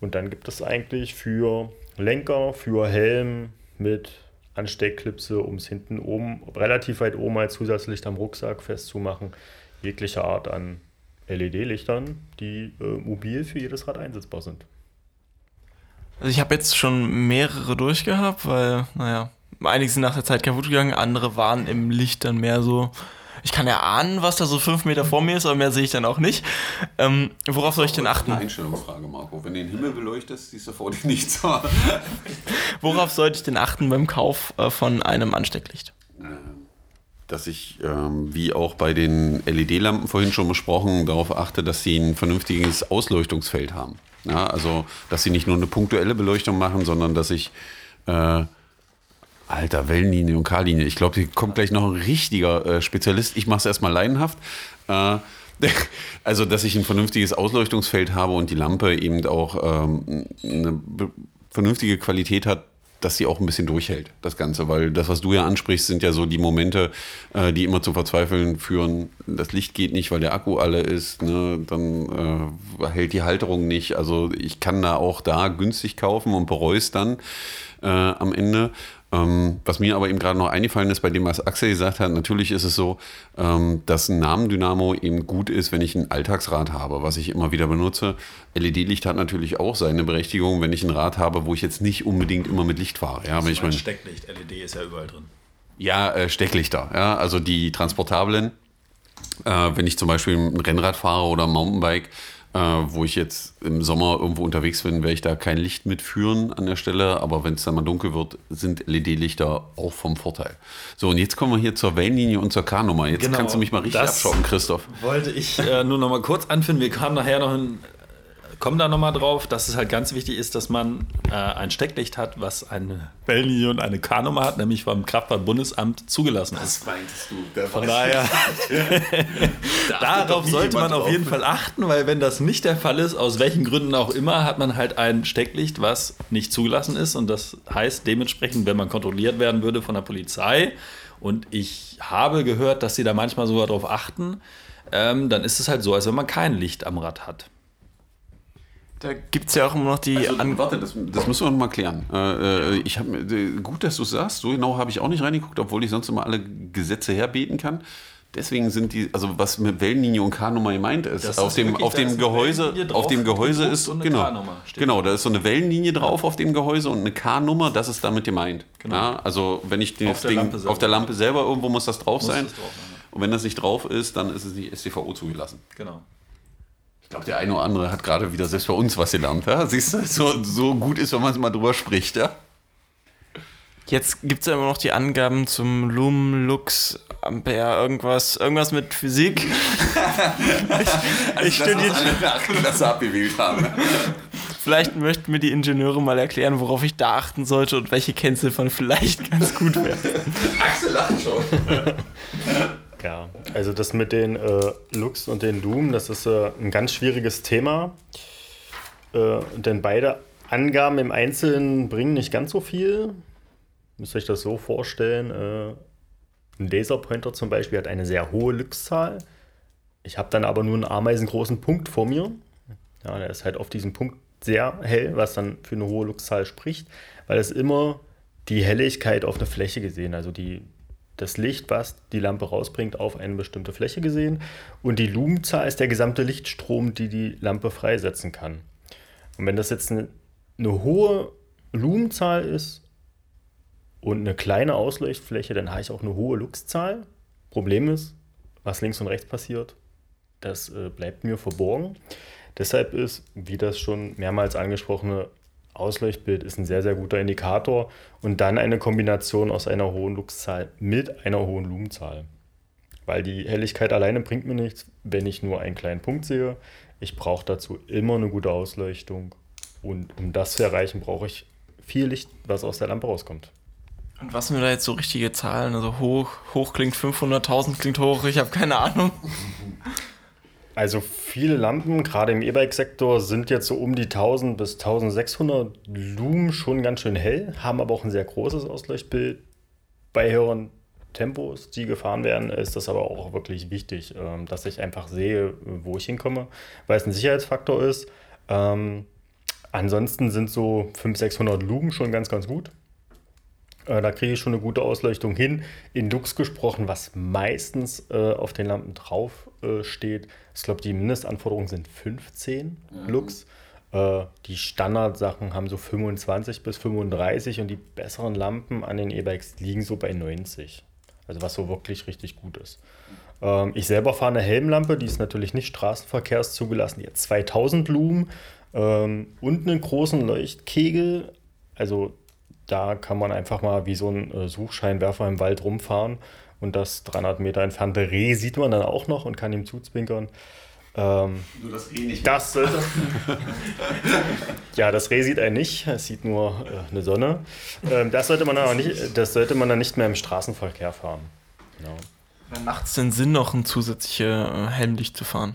Und dann gibt es eigentlich für Lenker, für Helm mit Ansteckklipse, um es hinten oben, relativ weit oben als Zusatzlicht am Rucksack festzumachen, jegliche Art an LED-Lichtern, die äh, mobil für jedes Rad einsetzbar sind. Also ich habe jetzt schon mehrere durchgehabt, weil, naja, einige sind nach der Zeit kaputt gegangen, andere waren im Licht dann mehr so. Ich kann ja ahnen, was da so fünf Meter vor mir ist, aber mehr sehe ich dann auch nicht. Ähm, worauf soll ich denn achten? Eine Einstellungsfrage, Marco. Wenn du den Himmel beleuchtest, siehst du vor dir nichts. <laughs> worauf sollte ich denn achten beim Kauf äh, von einem Anstecklicht? Ähm dass ich, ähm, wie auch bei den LED-Lampen vorhin schon besprochen, darauf achte, dass sie ein vernünftiges Ausleuchtungsfeld haben. Ja, also, dass sie nicht nur eine punktuelle Beleuchtung machen, sondern dass ich, äh, alter, Wellenlinie und K-Linie, ich glaube, hier kommt gleich noch ein richtiger äh, Spezialist. Ich mache es erstmal laienhaft. Äh, <laughs> also, dass ich ein vernünftiges Ausleuchtungsfeld habe und die Lampe eben auch ähm, eine vernünftige Qualität hat, dass sie auch ein bisschen durchhält, das Ganze. Weil das, was du ja ansprichst, sind ja so die Momente, äh, die immer zum Verzweifeln führen. Das Licht geht nicht, weil der Akku alle ist. Ne? Dann äh, hält die Halterung nicht. Also ich kann da auch da günstig kaufen und bereue es dann äh, am Ende. Ähm, was mir aber eben gerade noch eingefallen ist bei dem, was Axel gesagt hat, natürlich ist es so, ähm, dass ein Namendynamo eben gut ist, wenn ich ein Alltagsrad habe, was ich immer wieder benutze. LED-Licht hat natürlich auch seine Berechtigung, wenn ich ein Rad habe, wo ich jetzt nicht unbedingt immer mit Licht fahre. Ja, wenn ich mein, Stecklicht, LED ist ja überall drin. Ja, äh, Stecklichter, ja, also die transportablen. Äh, wenn ich zum Beispiel ein Rennrad fahre oder ein Mountainbike, äh, wo ich jetzt im Sommer irgendwo unterwegs bin, werde ich da kein Licht mitführen an der Stelle. Aber wenn es dann mal dunkel wird, sind LED-Lichter auch vom Vorteil. So, und jetzt kommen wir hier zur Wellenlinie und zur K-Nummer. Jetzt genau, kannst du mich mal richtig abschauen, Christoph. Wollte ich äh, nur noch mal kurz anfinden. Wir kamen nachher noch in komme da nochmal drauf, dass es halt ganz wichtig ist, dass man äh, ein Stecklicht hat, was eine Wellenlinie und eine K-Nummer hat, nämlich vom Kraftfahrtbundesamt zugelassen ist. Was meinst du? Von daher, <laughs> darauf sollte man auf jeden Fall achten, weil wenn das nicht der Fall ist, aus welchen Gründen auch immer, hat man halt ein Stecklicht, was nicht zugelassen ist. Und das heißt dementsprechend, wenn man kontrolliert werden würde von der Polizei, und ich habe gehört, dass sie da manchmal sogar darauf achten, ähm, dann ist es halt so, als wenn man kein Licht am Rad hat. Da gibt es ja auch immer noch die. Also, An warte, das, das müssen wir noch mal klären. Äh, äh, ich hab, äh, gut, dass du es sagst. So genau habe ich auch nicht reingeguckt, obwohl ich sonst immer alle Gesetze herbeten kann. Deswegen sind die, also was mit Wellenlinie und K-Nummer gemeint ist, Das auf ist dem, wirklich, auf dem Gehäuse, drauf, auf dem Gehäuse ist, und eine genau, genau, da ist so eine Wellenlinie drauf auf dem Gehäuse und eine K-Nummer, das ist damit gemeint. Genau. Ja, also wenn ich das Auf der Ding Lampe selber. auf der Lampe selber irgendwo muss das drauf Muss sein. das drauf sein, ja. Und wenn das nicht drauf ist, dann ist es nicht STVO zugelassen. Genau. Ich glaube, der eine oder andere hat gerade wieder selbst bei uns was gelernt. Ja? Siehst du, so, so gut ist, wenn man es mal drüber spricht. Ja? Jetzt gibt es ja immer noch die Angaben zum Lumen, Lux, Ampere, irgendwas, irgendwas mit Physik. <laughs> ich ich studiere. das abgewählt haben. Vielleicht möchten mir die Ingenieure mal erklären, worauf ich da achten sollte und welche Kennziffern vielleicht ganz gut wären. Axel lacht schon. Ja, also das mit den äh, Lux und den Doom, das ist äh, ein ganz schwieriges Thema. Äh, denn beide Angaben im Einzelnen bringen nicht ganz so viel. Müsst euch das so vorstellen. Äh, ein Laserpointer zum Beispiel hat eine sehr hohe Lux-Zahl. Ich habe dann aber nur einen ameisengroßen Punkt vor mir. Ja, der ist halt auf diesem Punkt sehr hell, was dann für eine hohe Lux-Zahl spricht, weil es immer die Helligkeit auf eine Fläche gesehen, also die, das Licht, was die Lampe rausbringt, auf eine bestimmte Fläche gesehen. Und die Lumenzahl ist der gesamte Lichtstrom, die die Lampe freisetzen kann. Und wenn das jetzt eine, eine hohe Lumenzahl ist und eine kleine Ausleuchtfläche, dann habe ich auch eine hohe Luxzahl. Problem ist, was links und rechts passiert, das äh, bleibt mir verborgen. Deshalb ist, wie das schon mehrmals angesprochene Ausleuchtbild ist ein sehr, sehr guter Indikator und dann eine Kombination aus einer hohen Luxzahl mit einer hohen Lumenzahl. Weil die Helligkeit alleine bringt mir nichts, wenn ich nur einen kleinen Punkt sehe. Ich brauche dazu immer eine gute Ausleuchtung und um das zu erreichen, brauche ich viel Licht, was aus der Lampe rauskommt. Und was sind da jetzt so richtige Zahlen? Also hoch, hoch klingt 500.000 klingt hoch, ich habe keine Ahnung. <laughs> Also viele Lampen, gerade im E-Bike-Sektor, sind jetzt so um die 1000 bis 1600 Lumen schon ganz schön hell, haben aber auch ein sehr großes Ausleuchtbild. Bei höheren Tempos, die gefahren werden, ist das aber auch wirklich wichtig, ähm, dass ich einfach sehe, wo ich hinkomme, weil es ein Sicherheitsfaktor ist. Ähm, ansonsten sind so 500, 600 Lumen schon ganz, ganz gut. Äh, Da kriege ich schon eine gute Ausleuchtung hin. In Lux gesprochen, was meistens äh, auf den Lampen drauf äh, steht. Ich glaube, die Mindestanforderungen sind 15 Lux. Äh, die Standardsachen haben so 25 bis 35 und die besseren Lampen an den E-Bikes liegen so bei 90. Also was so wirklich richtig gut ist. Ähm, ich selber fahre eine Helmlampe, die ist natürlich nicht straßenverkehrszugelassen. Die hat 2000 Lumen ähm, und einen großen Leuchtkegel. Also da kann man einfach mal wie so ein äh, Suchscheinwerfer im Wald rumfahren und das 300 Meter entfernte Reh sieht man dann auch noch und kann ihm zuzwinkern. Ähm, Nur das eh nicht. das <laughs> sollte. <laughs> ja, das Reh sieht einen nicht, es sieht nur äh, eine Sonne. Ähm, das, sollte man dann auch nicht, das sollte man dann nicht mehr im Straßenverkehr fahren. Genau. Nachts den Sinn noch ein zusätzliches äh, Helmlicht zu fahren.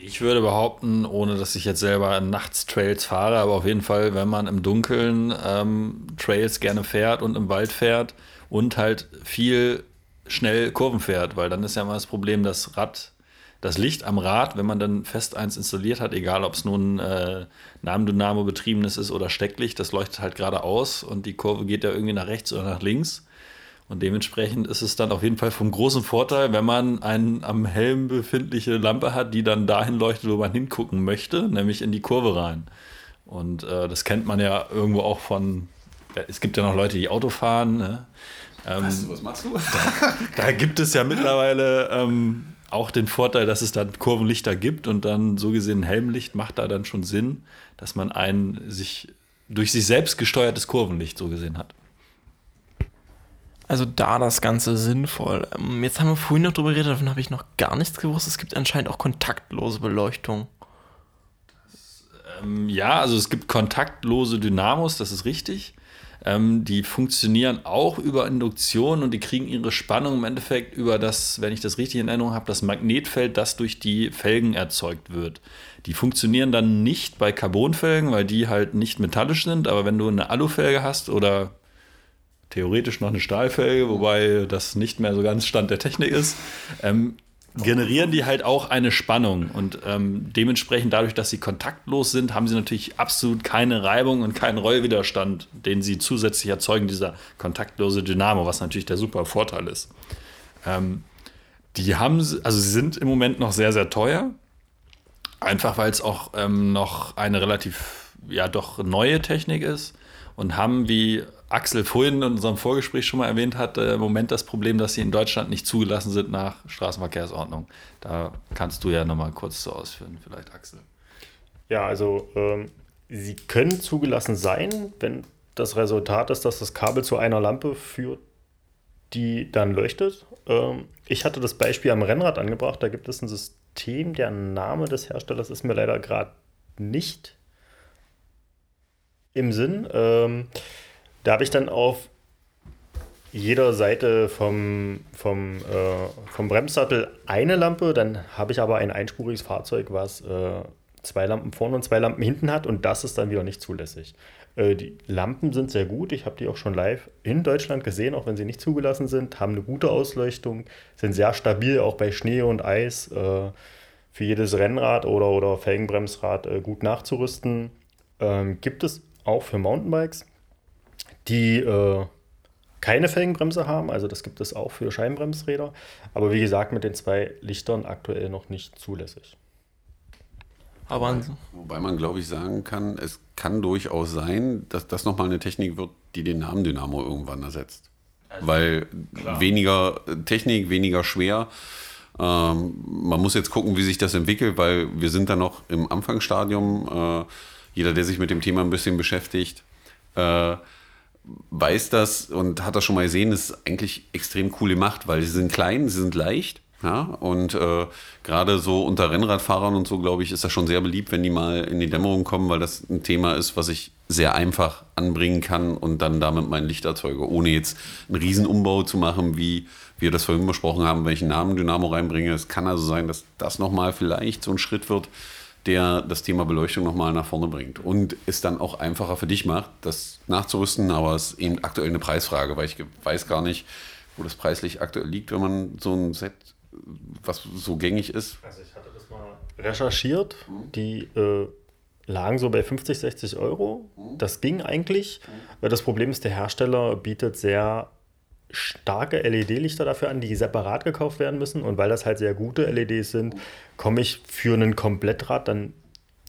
Ich würde behaupten, ohne dass ich jetzt selber nachts Trails fahre, aber auf jeden Fall, wenn man im Dunkeln ähm, Trails gerne fährt und im Wald fährt und halt viel schnell Kurven fährt, weil dann ist ja immer das Problem, das Rad, das Licht am Rad, wenn man dann fest eins installiert hat, egal ob es nun äh, Namendynamo betriebenes ist oder Stecklicht, das leuchtet halt geradeaus und die Kurve geht ja irgendwie nach rechts oder nach links. Und dementsprechend ist es dann auf jeden Fall vom großen Vorteil, wenn man eine am Helm befindliche Lampe hat, die dann dahin leuchtet, wo man hingucken möchte, nämlich in die Kurve rein. Und äh, das kennt man ja irgendwo auch von, es gibt ja noch Leute, die Auto fahren. Ne? Ähm, Was, was machst du? da gibt es ja mittlerweile ähm, auch den Vorteil, dass es dann Kurvenlichter gibt und dann so gesehen Helmlicht macht da dann schon Sinn, dass man ein sich durch sich selbst gesteuertes Kurvenlicht so gesehen hat. Also da das Ganze sinnvoll. Ähm, Jetzt haben wir vorhin noch drüber geredet, davon habe ich noch gar nichts gewusst. Es gibt anscheinend auch kontaktlose Beleuchtung. Ähm, ja, also es gibt kontaktlose Dynamos, das ist richtig. Ähm, die funktionieren auch über Induktion und die kriegen ihre Spannung im Endeffekt über das, wenn ich das richtig in Erinnerung habe, das Magnetfeld, das durch die Felgen erzeugt wird. Die funktionieren dann nicht bei Carbonfelgen, weil die halt nicht metallisch sind, aber wenn du eine Alufelge hast oder theoretisch noch eine Stahlfelge, wobei das nicht mehr so ganz Stand der Technik ist, ähm, generieren die halt auch eine Spannung. Und ähm, dementsprechend, dadurch, dass sie kontaktlos sind, haben sie natürlich absolut keine Reibung und keinen Rollwiderstand, den sie zusätzlich erzeugen, dieser kontaktlose Dynamo, was natürlich der super Vorteil ist. Ähm, die haben, also sie sind im Moment noch sehr, sehr teuer. Einfach weil es auch ähm, noch eine relativ, ja, doch neue Technik ist und haben, wie Axel vorhin in unserem Vorgespräch schon mal erwähnt hat, äh, im Moment das Problem, dass sie in Deutschland nicht zugelassen sind nach Straßenverkehrsordnung. Da kannst du ja nochmal kurz so ausführen, vielleicht Axel. Ja, also ähm, sie können zugelassen sein, wenn das Resultat ist, dass das Kabel zu einer Lampe führt, die dann leuchtet. Ähm, ich hatte das Beispiel am Rennrad angebracht, da gibt es ein System, der Name des Herstellers ist mir leider gerade nicht im Sinn. Ähm, da habe ich dann auf jeder Seite vom, vom, äh, vom Bremssattel eine Lampe, dann habe ich aber ein einspuriges Fahrzeug, was äh, zwei Lampen vorne und zwei Lampen hinten hat und das ist dann wieder nicht zulässig. Äh, die Lampen sind sehr gut, ich habe die auch schon live in Deutschland gesehen, auch wenn sie nicht zugelassen sind, haben eine gute Ausleuchtung, sind sehr stabil, auch bei Schnee und Eis, äh, für jedes Rennrad oder, oder Felgenbremsrad äh, gut nachzurüsten. Ähm, gibt es auch für Mountainbikes die äh, keine Felgenbremse haben. Also das gibt es auch für Scheibenbremsräder. Aber wie gesagt, mit den zwei Lichtern aktuell noch nicht zulässig. Aber Wobei man, glaube ich, sagen kann, es kann durchaus sein, dass das nochmal eine Technik wird, die den Namen Dynamo irgendwann ersetzt. Also, Weil klar. weniger Technik, weniger schwer. Ähm, man muss jetzt gucken, wie sich das entwickelt, weil wir sind da noch im Anfangsstadium. Äh, jeder, der sich mit dem Thema ein bisschen beschäftigt, äh, weiß das und hat das schon mal gesehen, ist eigentlich extrem coole Macht, weil sie sind klein, sie sind leicht. Ja, und äh, gerade so unter Rennradfahrern und so, glaube ich, ist das schon sehr beliebt, wenn die mal in die Dämmerung kommen, weil das ein Thema ist, was ich sehr einfach anbringen kann und dann damit mein Licht erzeuge, ohne jetzt einen Riesenumbau zu machen, wie wir das vorhin besprochen haben, welchen Namen Dynamo reinbringe. Es kann also sein, dass das nochmal vielleicht so ein Schritt wird, der das Thema Beleuchtung nochmal nach vorne bringt und es dann auch einfacher für dich macht, das nachzurüsten, aber es ist eben aktuell eine Preisfrage, weil ich weiß gar nicht, wo das preislich aktuell liegt, wenn man so ein Set, was so gängig ist. Also ich hatte das mal recherchiert, die äh, lagen so bei 50, 60 Euro. Das ging eigentlich, weil das Problem ist, der Hersteller bietet sehr starke LED-Lichter dafür an, die separat gekauft werden müssen. Und weil das halt sehr gute LEDs sind, komme ich für einen Komplettrad dann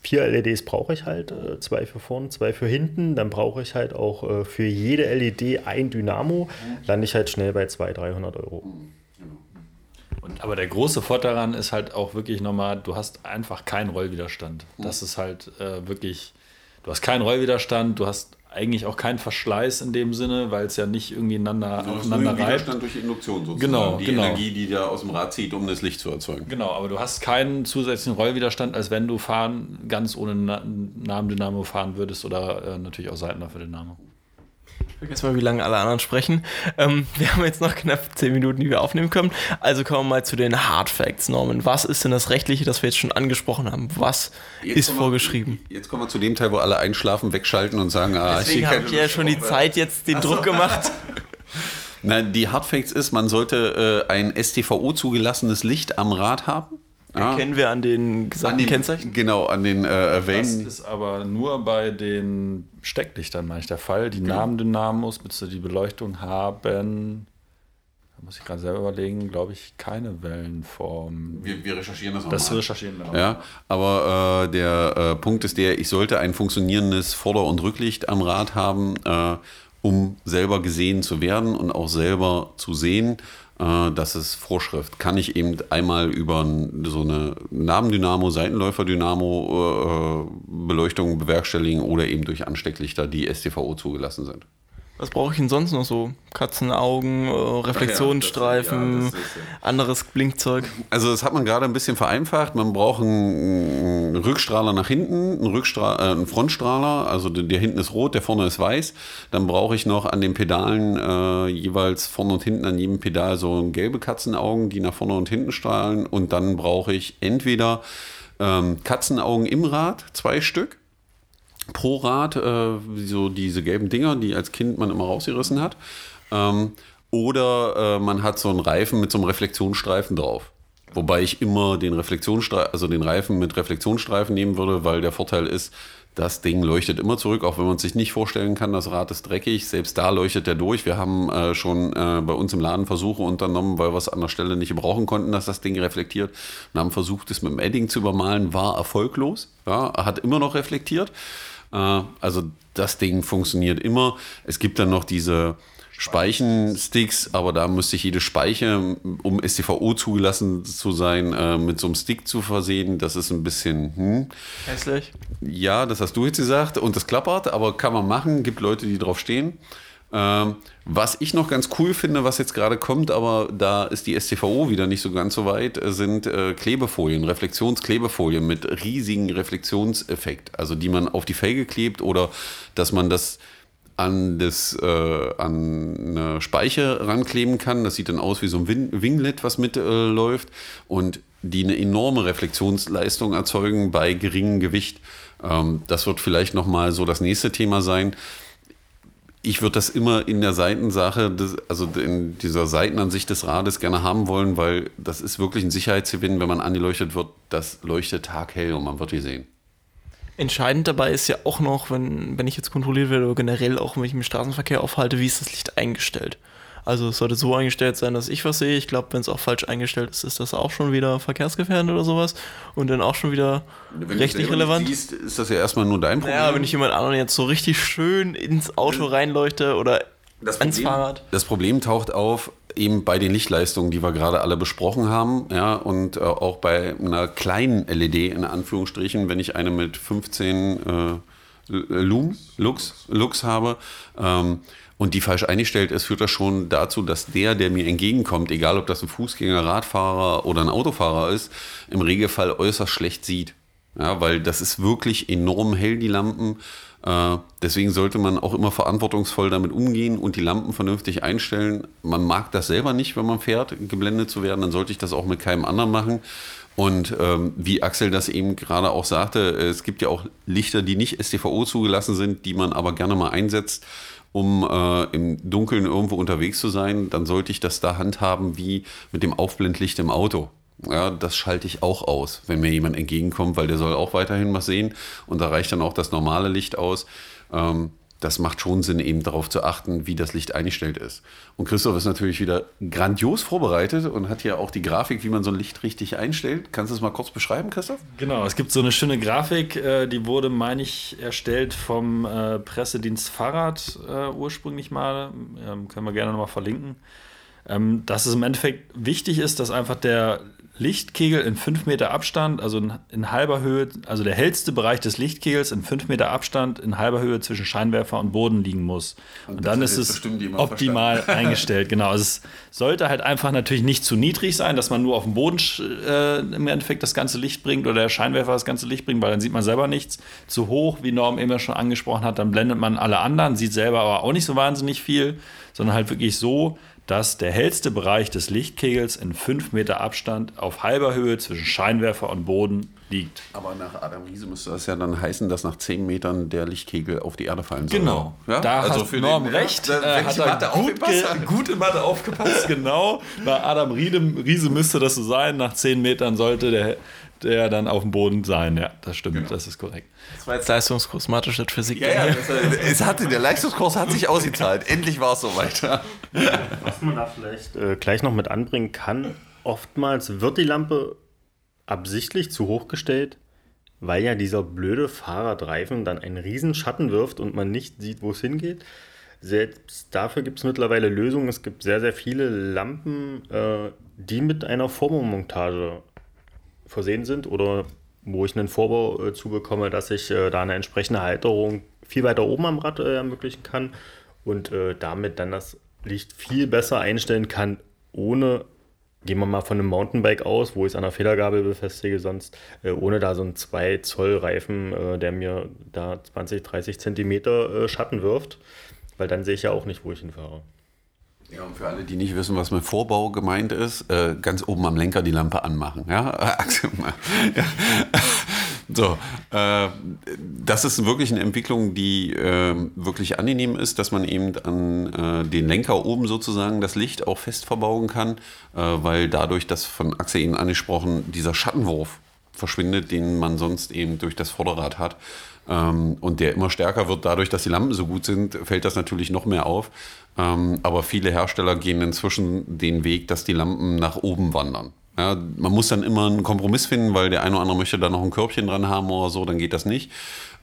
vier LEDs brauche ich halt, äh, zwei für vorne, zwei für hinten. Dann brauche ich halt auch äh, für jede LED ein Dynamo. Lande ich halt schnell bei 200, 300 Euro. Und, aber der große Vorteil daran ist halt auch wirklich nochmal, du hast einfach keinen Rollwiderstand. Das ist halt äh, wirklich, du hast keinen Rollwiderstand, du hast eigentlich auch kein Verschleiß in dem Sinne, weil es ja nicht irgendwie ineinander, also aufeinander reibt. Widerstand durch Induktion sozusagen. Genau, die genau. Energie, die da aus dem Rad zieht, um das Licht zu erzeugen. Genau, aber du hast keinen zusätzlichen Rollwiderstand, als wenn du fahren ganz ohne Namendynamo fahren würdest oder äh, natürlich auch Seitenläufer-Dynamo. Vergiss mal, wie lange alle anderen sprechen. Ähm, wir haben jetzt noch knapp 10 Minuten, die wir aufnehmen können. Also kommen wir mal zu den Hard Facts, Norman. Was ist denn das Rechtliche, das wir jetzt schon angesprochen haben? Was jetzt ist vorgeschrieben? Wir, jetzt kommen wir zu dem Teil, wo alle einschlafen, wegschalten und sagen, ah, Deswegen habe ich ja schon die Zeit jetzt den Druck gemacht. <laughs> Nein, die Hard Facts ist, man sollte äh, ein STVO zugelassenes Licht am Rad haben. Erkennen wir an den gesamten Kennzeichen? Genau, an den äh, erwähnten. Das ist aber nur bei den Stecklichtern, meine ich, der Fall. Die genau. Namendynamos bzw. die Beleuchtung haben, da muss ich gerade selber überlegen, glaube ich, keine Wellenform. Wir, wir recherchieren das nochmal. Das recherchieren wir noch. Ja, aber äh, der äh, Punkt ist der, ich sollte ein funktionierendes Vorder- und Rücklicht am Rad haben, äh, um selber gesehen zu werden und auch selber zu sehen das ist Vorschrift. Kann ich eben einmal über so eine Nabendynamo, Seitenläufer-Dynamo-Beleuchtung äh, bewerkstelligen oder eben durch Anstecklichter, die STVO zugelassen sind. Was brauche ich denn sonst noch so? Katzenaugen, äh, Reflexionsstreifen, ja, ja, anderes Blinkzeug. Also das hat man gerade ein bisschen vereinfacht. Man braucht einen, einen Rückstrahler nach hinten, einen, Rückstra äh, einen Frontstrahler, also der, der hinten ist rot, der vorne ist weiß. Dann brauche ich noch an den Pedalen äh, jeweils vorne und hinten an jedem Pedal so gelbe Katzenaugen, die nach vorne und hinten strahlen. Und dann brauche ich entweder ähm, Katzenaugen im Rad, zwei Stück pro Rad, äh, so diese gelben Dinger, die als Kind man immer rausgerissen hat. Ähm, oder äh, man hat so einen Reifen mit so einem Reflexionsstreifen drauf. Wobei ich immer den Reflexionsstreifen, also den Reifen mit Reflexionsstreifen nehmen würde, weil der Vorteil ist, das Ding leuchtet immer zurück, auch wenn man sich nicht vorstellen kann, das Rad ist dreckig. Selbst da leuchtet der durch. Wir haben äh, schon äh, bei uns im Laden Versuche unternommen, weil wir es an der Stelle nicht gebrauchen konnten, dass das Ding reflektiert. Und haben versucht, es mit dem Edding zu übermalen, war erfolglos. Ja, hat immer noch reflektiert. Äh, also das Ding funktioniert immer. Es gibt dann noch diese Speichensticks, aber da müsste ich jede Speiche, um STVO zugelassen zu sein, äh, mit so einem Stick zu versehen. Das ist ein bisschen, hm. Hässlich. Ja, das hast du jetzt gesagt und das klappert, aber kann man machen. Gibt Leute, die drauf stehen. Ähm, was ich noch ganz cool finde, was jetzt gerade kommt, aber da ist die STVO wieder nicht so ganz so weit, äh, sind äh, Klebefolien, Reflexionsklebefolien mit riesigen Reflexionseffekt. Also die man auf die Felge klebt oder dass man das an, das, äh, an eine Speiche rankleben kann. Das sieht dann aus wie so ein Win Winglet, was mitläuft und die eine enorme Reflexionsleistung erzeugen bei geringem Gewicht. Ähm, das wird vielleicht nochmal so das nächste Thema sein. Ich würde das immer in der Seitensache, des, also in dieser Seitenansicht des Rades gerne haben wollen, weil das ist wirklich ein Sicherheitsgewinn, wenn man angeleuchtet wird. Das leuchtet taghell und man wird die sehen. Entscheidend dabei ist ja auch noch, wenn, wenn ich jetzt kontrolliert werde oder generell auch, wenn ich mich im Straßenverkehr aufhalte, wie ist das Licht eingestellt? Also es sollte so eingestellt sein, dass ich was sehe. Ich glaube, wenn es auch falsch eingestellt ist, ist das auch schon wieder verkehrsgefährdend oder sowas und dann auch schon wieder rechtlich relevant. Siehst, ist das ja erstmal nur dein Problem. Naja, wenn ich jemand anderen jetzt so richtig schön ins Auto reinleuchte oder das ans Problem, Fahrrad. Das Problem taucht auf eben bei den Lichtleistungen, die wir gerade alle besprochen haben, ja, und äh, auch bei einer kleinen LED in Anführungsstrichen, wenn ich eine mit 15 äh, Lum, Lux, Lux habe ähm, und die falsch eingestellt ist, führt das schon dazu, dass der, der mir entgegenkommt, egal ob das ein Fußgänger, Radfahrer oder ein Autofahrer ist, im Regelfall äußerst schlecht sieht. Ja, weil das ist wirklich enorm hell, die Lampen. Äh, deswegen sollte man auch immer verantwortungsvoll damit umgehen und die Lampen vernünftig einstellen. Man mag das selber nicht, wenn man fährt, geblendet zu werden, dann sollte ich das auch mit keinem anderen machen. Und ähm, wie Axel das eben gerade auch sagte, es gibt ja auch Lichter, die nicht STVO zugelassen sind, die man aber gerne mal einsetzt, um äh, im Dunkeln irgendwo unterwegs zu sein. Dann sollte ich das da handhaben wie mit dem Aufblendlicht im Auto. Ja, das schalte ich auch aus, wenn mir jemand entgegenkommt, weil der soll auch weiterhin was sehen. Und da reicht dann auch das normale Licht aus. Ähm, das macht schon Sinn, eben darauf zu achten, wie das Licht eingestellt ist. Und Christoph ist natürlich wieder grandios vorbereitet und hat ja auch die Grafik, wie man so ein Licht richtig einstellt. Kannst du das mal kurz beschreiben, Christoph? Genau, es gibt so eine schöne Grafik, äh, die wurde, meine ich, erstellt vom äh, Pressedienst Fahrrad äh, ursprünglich mal. Ähm, können wir gerne nochmal verlinken. Ähm, dass es im Endeffekt wichtig ist, dass einfach der Lichtkegel in 5 Meter Abstand, also in, in, halber Höhe, also der hellste Bereich des Lichtkegels in 5 Meter Abstand in halber Höhe zwischen Scheinwerfer und Boden liegen muss. Und, und dann ist es optimal <laughs> eingestellt. Genau. Also es sollte halt einfach natürlich nicht zu niedrig sein, dass man nur auf dem Boden äh, im Endeffekt das ganze Licht bringt oder der Scheinwerfer das ganze Licht bringt, weil dann sieht man selber nichts. Zu hoch, wie Norm eben schon angesprochen hat, dann blendet man alle anderen, sieht selber aber auch nicht so wahnsinnig viel, sondern halt wirklich so, dass der hellste Bereich des Lichtkegels in 5 Meter Abstand auf halber Höhe zwischen Scheinwerfer und Boden liegt. Aber nach Adam Riese müsste das ja dann heißen, dass nach 10 Metern der Lichtkegel auf die Erde fallen soll. Genau. Ja? Da also hat für Norm den, recht. Ja, äh, hat er gut, gut in Mathe aufgepasst, <laughs> genau. Bei Adam Riese, Riese müsste das so sein. Nach 10 Metern sollte der, der dann auf dem Boden sein. Ja, das stimmt, genau. das ist korrekt. Das war jetzt Leistungskurs Mathe statt Physik. Ja, ja, es hatte, der Leistungskurs hat sich ausgezahlt. Endlich war es soweit. Was man da vielleicht äh, gleich noch mit anbringen kann, oftmals wird die Lampe absichtlich zu hoch gestellt, weil ja dieser blöde Fahrradreifen dann einen riesen Schatten wirft und man nicht sieht, wo es hingeht. Selbst dafür gibt es mittlerweile Lösungen. Es gibt sehr, sehr viele Lampen, äh, die mit einer Vorbaumontage versehen sind oder wo ich einen Vorbau äh, zubekomme, dass ich äh, da eine entsprechende Halterung viel weiter oben am Rad äh, ermöglichen kann und äh, damit dann das Licht viel besser einstellen kann, ohne, gehen wir mal von einem Mountainbike aus, wo ich es an der Federgabel befestige, sonst äh, ohne da so einen 2 Zoll Reifen, äh, der mir da 20, 30 Zentimeter Schatten wirft, weil dann sehe ich ja auch nicht, wo ich hinfahre. Ja, und für alle, die nicht wissen, was mit Vorbau gemeint ist, äh, ganz oben am Lenker die Lampe anmachen. Ja. <laughs> Ja. <laughs> So, äh, das ist wirklich eine Entwicklung, die äh, wirklich angenehm ist, dass man eben an äh, den Lenker oben sozusagen das Licht auch fest verbauen kann, äh, weil dadurch, dass von Axel eben angesprochen, dieser Schattenwurf verschwindet, den man sonst eben durch das Vorderrad hat. Ähm, und der immer stärker wird, dadurch, dass die Lampen so gut sind, fällt das natürlich noch mehr auf. Ähm, aber viele Hersteller gehen inzwischen den Weg, dass die Lampen nach oben wandern. Ja, man muss dann immer einen Kompromiss finden, weil der eine oder andere möchte da noch ein Körbchen dran haben oder so, dann geht das nicht.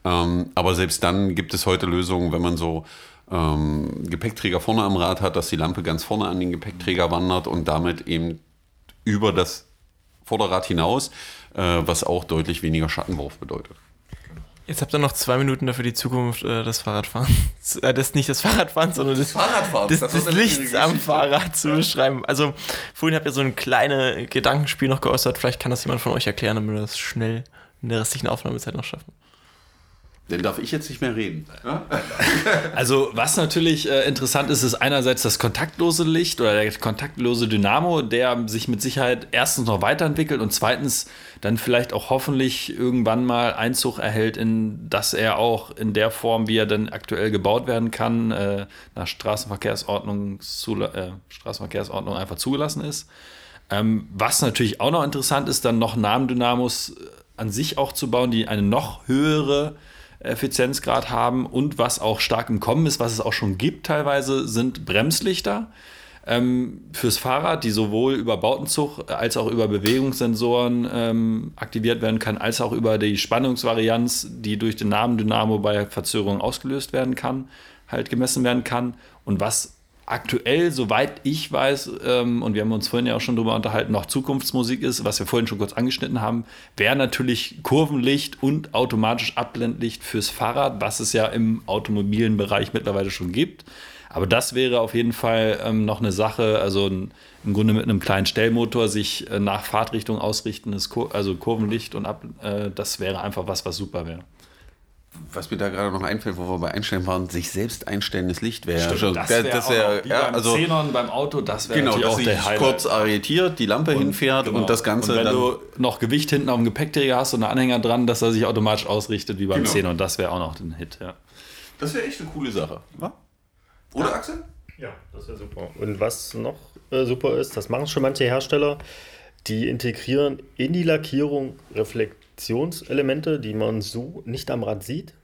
Ähm, aber selbst dann gibt es heute Lösungen, wenn man so ähm, Gepäckträger vorne am Rad hat, dass die Lampe ganz vorne an den Gepäckträger wandert und damit eben über das Vorderrad hinaus, äh, was auch deutlich weniger Schattenwurf bedeutet. Jetzt habt ihr noch zwei Minuten dafür die Zukunft äh, des Fahrradfahrens. <laughs> Äh, das nicht des Fahrradfahrens, sondern das des ist eine Lichts am. Fahrrad zu beschreiben. Also vorhin habt ihr so ein kleines Gedankenspiel noch geäußert. Vielleicht kann das jemand von euch erklären, damit wir das schnell in der restlichen Aufnahmezeit noch schaffen. Dann darf ich jetzt nicht mehr reden. Ja? <laughs> Also, was natürlich äh, interessant ist, ist einerseits das kontaktlose Licht oder der kontaktlose Dynamo, der sich mit Sicherheit erstens noch weiterentwickelt und zweitens dann vielleicht auch hoffentlich irgendwann mal Einzug erhält, in dass er auch in der Form, wie er dann aktuell gebaut werden kann, äh, nach Straßenverkehrsordnung, äh, Straßenverkehrsordnung einfach zugelassen ist. Ähm, was natürlich auch noch interessant ist, dann noch Namendynamos äh, an sich auch zu bauen, die eine noch höhere Effizienzgrad haben und was auch stark im Kommen ist, was es auch schon gibt teilweise, sind Bremslichter ähm, fürs Fahrrad, die sowohl über Bautenzug als auch über Bewegungssensoren ähm, aktiviert werden kann, als auch über die Spannungsvarianz, die durch den Namen Dynamo bei Verzögerung ausgelöst werden kann, halt gemessen werden kann. Und was aktuell, soweit ich weiß, ähm, und wir haben uns vorhin ja auch schon drüber unterhalten, noch Zukunftsmusik ist, was wir vorhin schon kurz angeschnitten haben, wäre natürlich Kurvenlicht und automatisch Abblendlicht fürs Fahrrad, was es ja im automobilen Bereich mittlerweile schon gibt. Aber das wäre auf jeden Fall ähm, noch eine Sache, also ein, im Grunde mit einem kleinen Stellmotor sich äh, nach Fahrtrichtung ausrichtendes, Kur also Kurvenlicht und ab, äh, das wäre einfach was, was super wäre. Was mir da gerade noch einfällt, wo wir bei Einstellen waren, sich selbst einstellendes Licht wäre schon. das wär- wäre das auch wär- ja, beim also Xenon beim Auto, das wäre genau, dass auch sich kurz arretiert, die Lampe hinfährt Genau. und das Ganze Und wenn dann. du noch Gewicht hinten auf dem Gepäckträger hast und einen Anhänger dran, dass er sich automatisch ausrichtet wie beim Genau. Xenon, das wäre auch noch ein Hit, ja. das wäre echt eine coole Sache. wa? Oder Axel? Ja, das wäre super. Und was noch äh, super ist, das machen schon manche Hersteller, die integrieren in die Lackierung Reflexionselemente, die man so nicht am Rad sieht,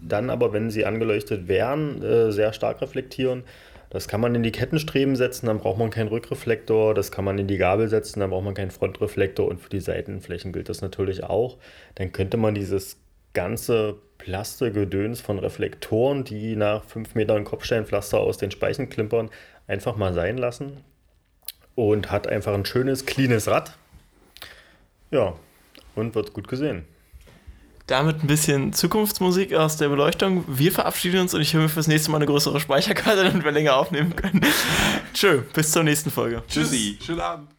dann aber, wenn sie angeleuchtet werden, äh, sehr stark reflektieren. Das kann man in die Kettenstreben setzen, dann braucht man keinen Rückreflektor. Das kann man in die Gabel setzen, dann braucht man keinen Frontreflektor. Und für die Seitenflächen gilt das natürlich auch. Dann könnte man dieses ganze Plastegedöns von Reflektoren, die nach 5 Metern Kopfsteinpflaster aus den Speichen klimpern, einfach mal sein lassen. Und hat einfach ein schönes, cleanes Rad. Ja, und wird gut gesehen. Damit ein bisschen Zukunftsmusik aus der Beleuchtung. Wir verabschieden uns und ich höre mir fürs nächste Mal eine größere Speicherkarte, damit wir länger aufnehmen können. <laughs> Tschö, bis zur nächsten Folge. Tschüssi. Schönen Abend.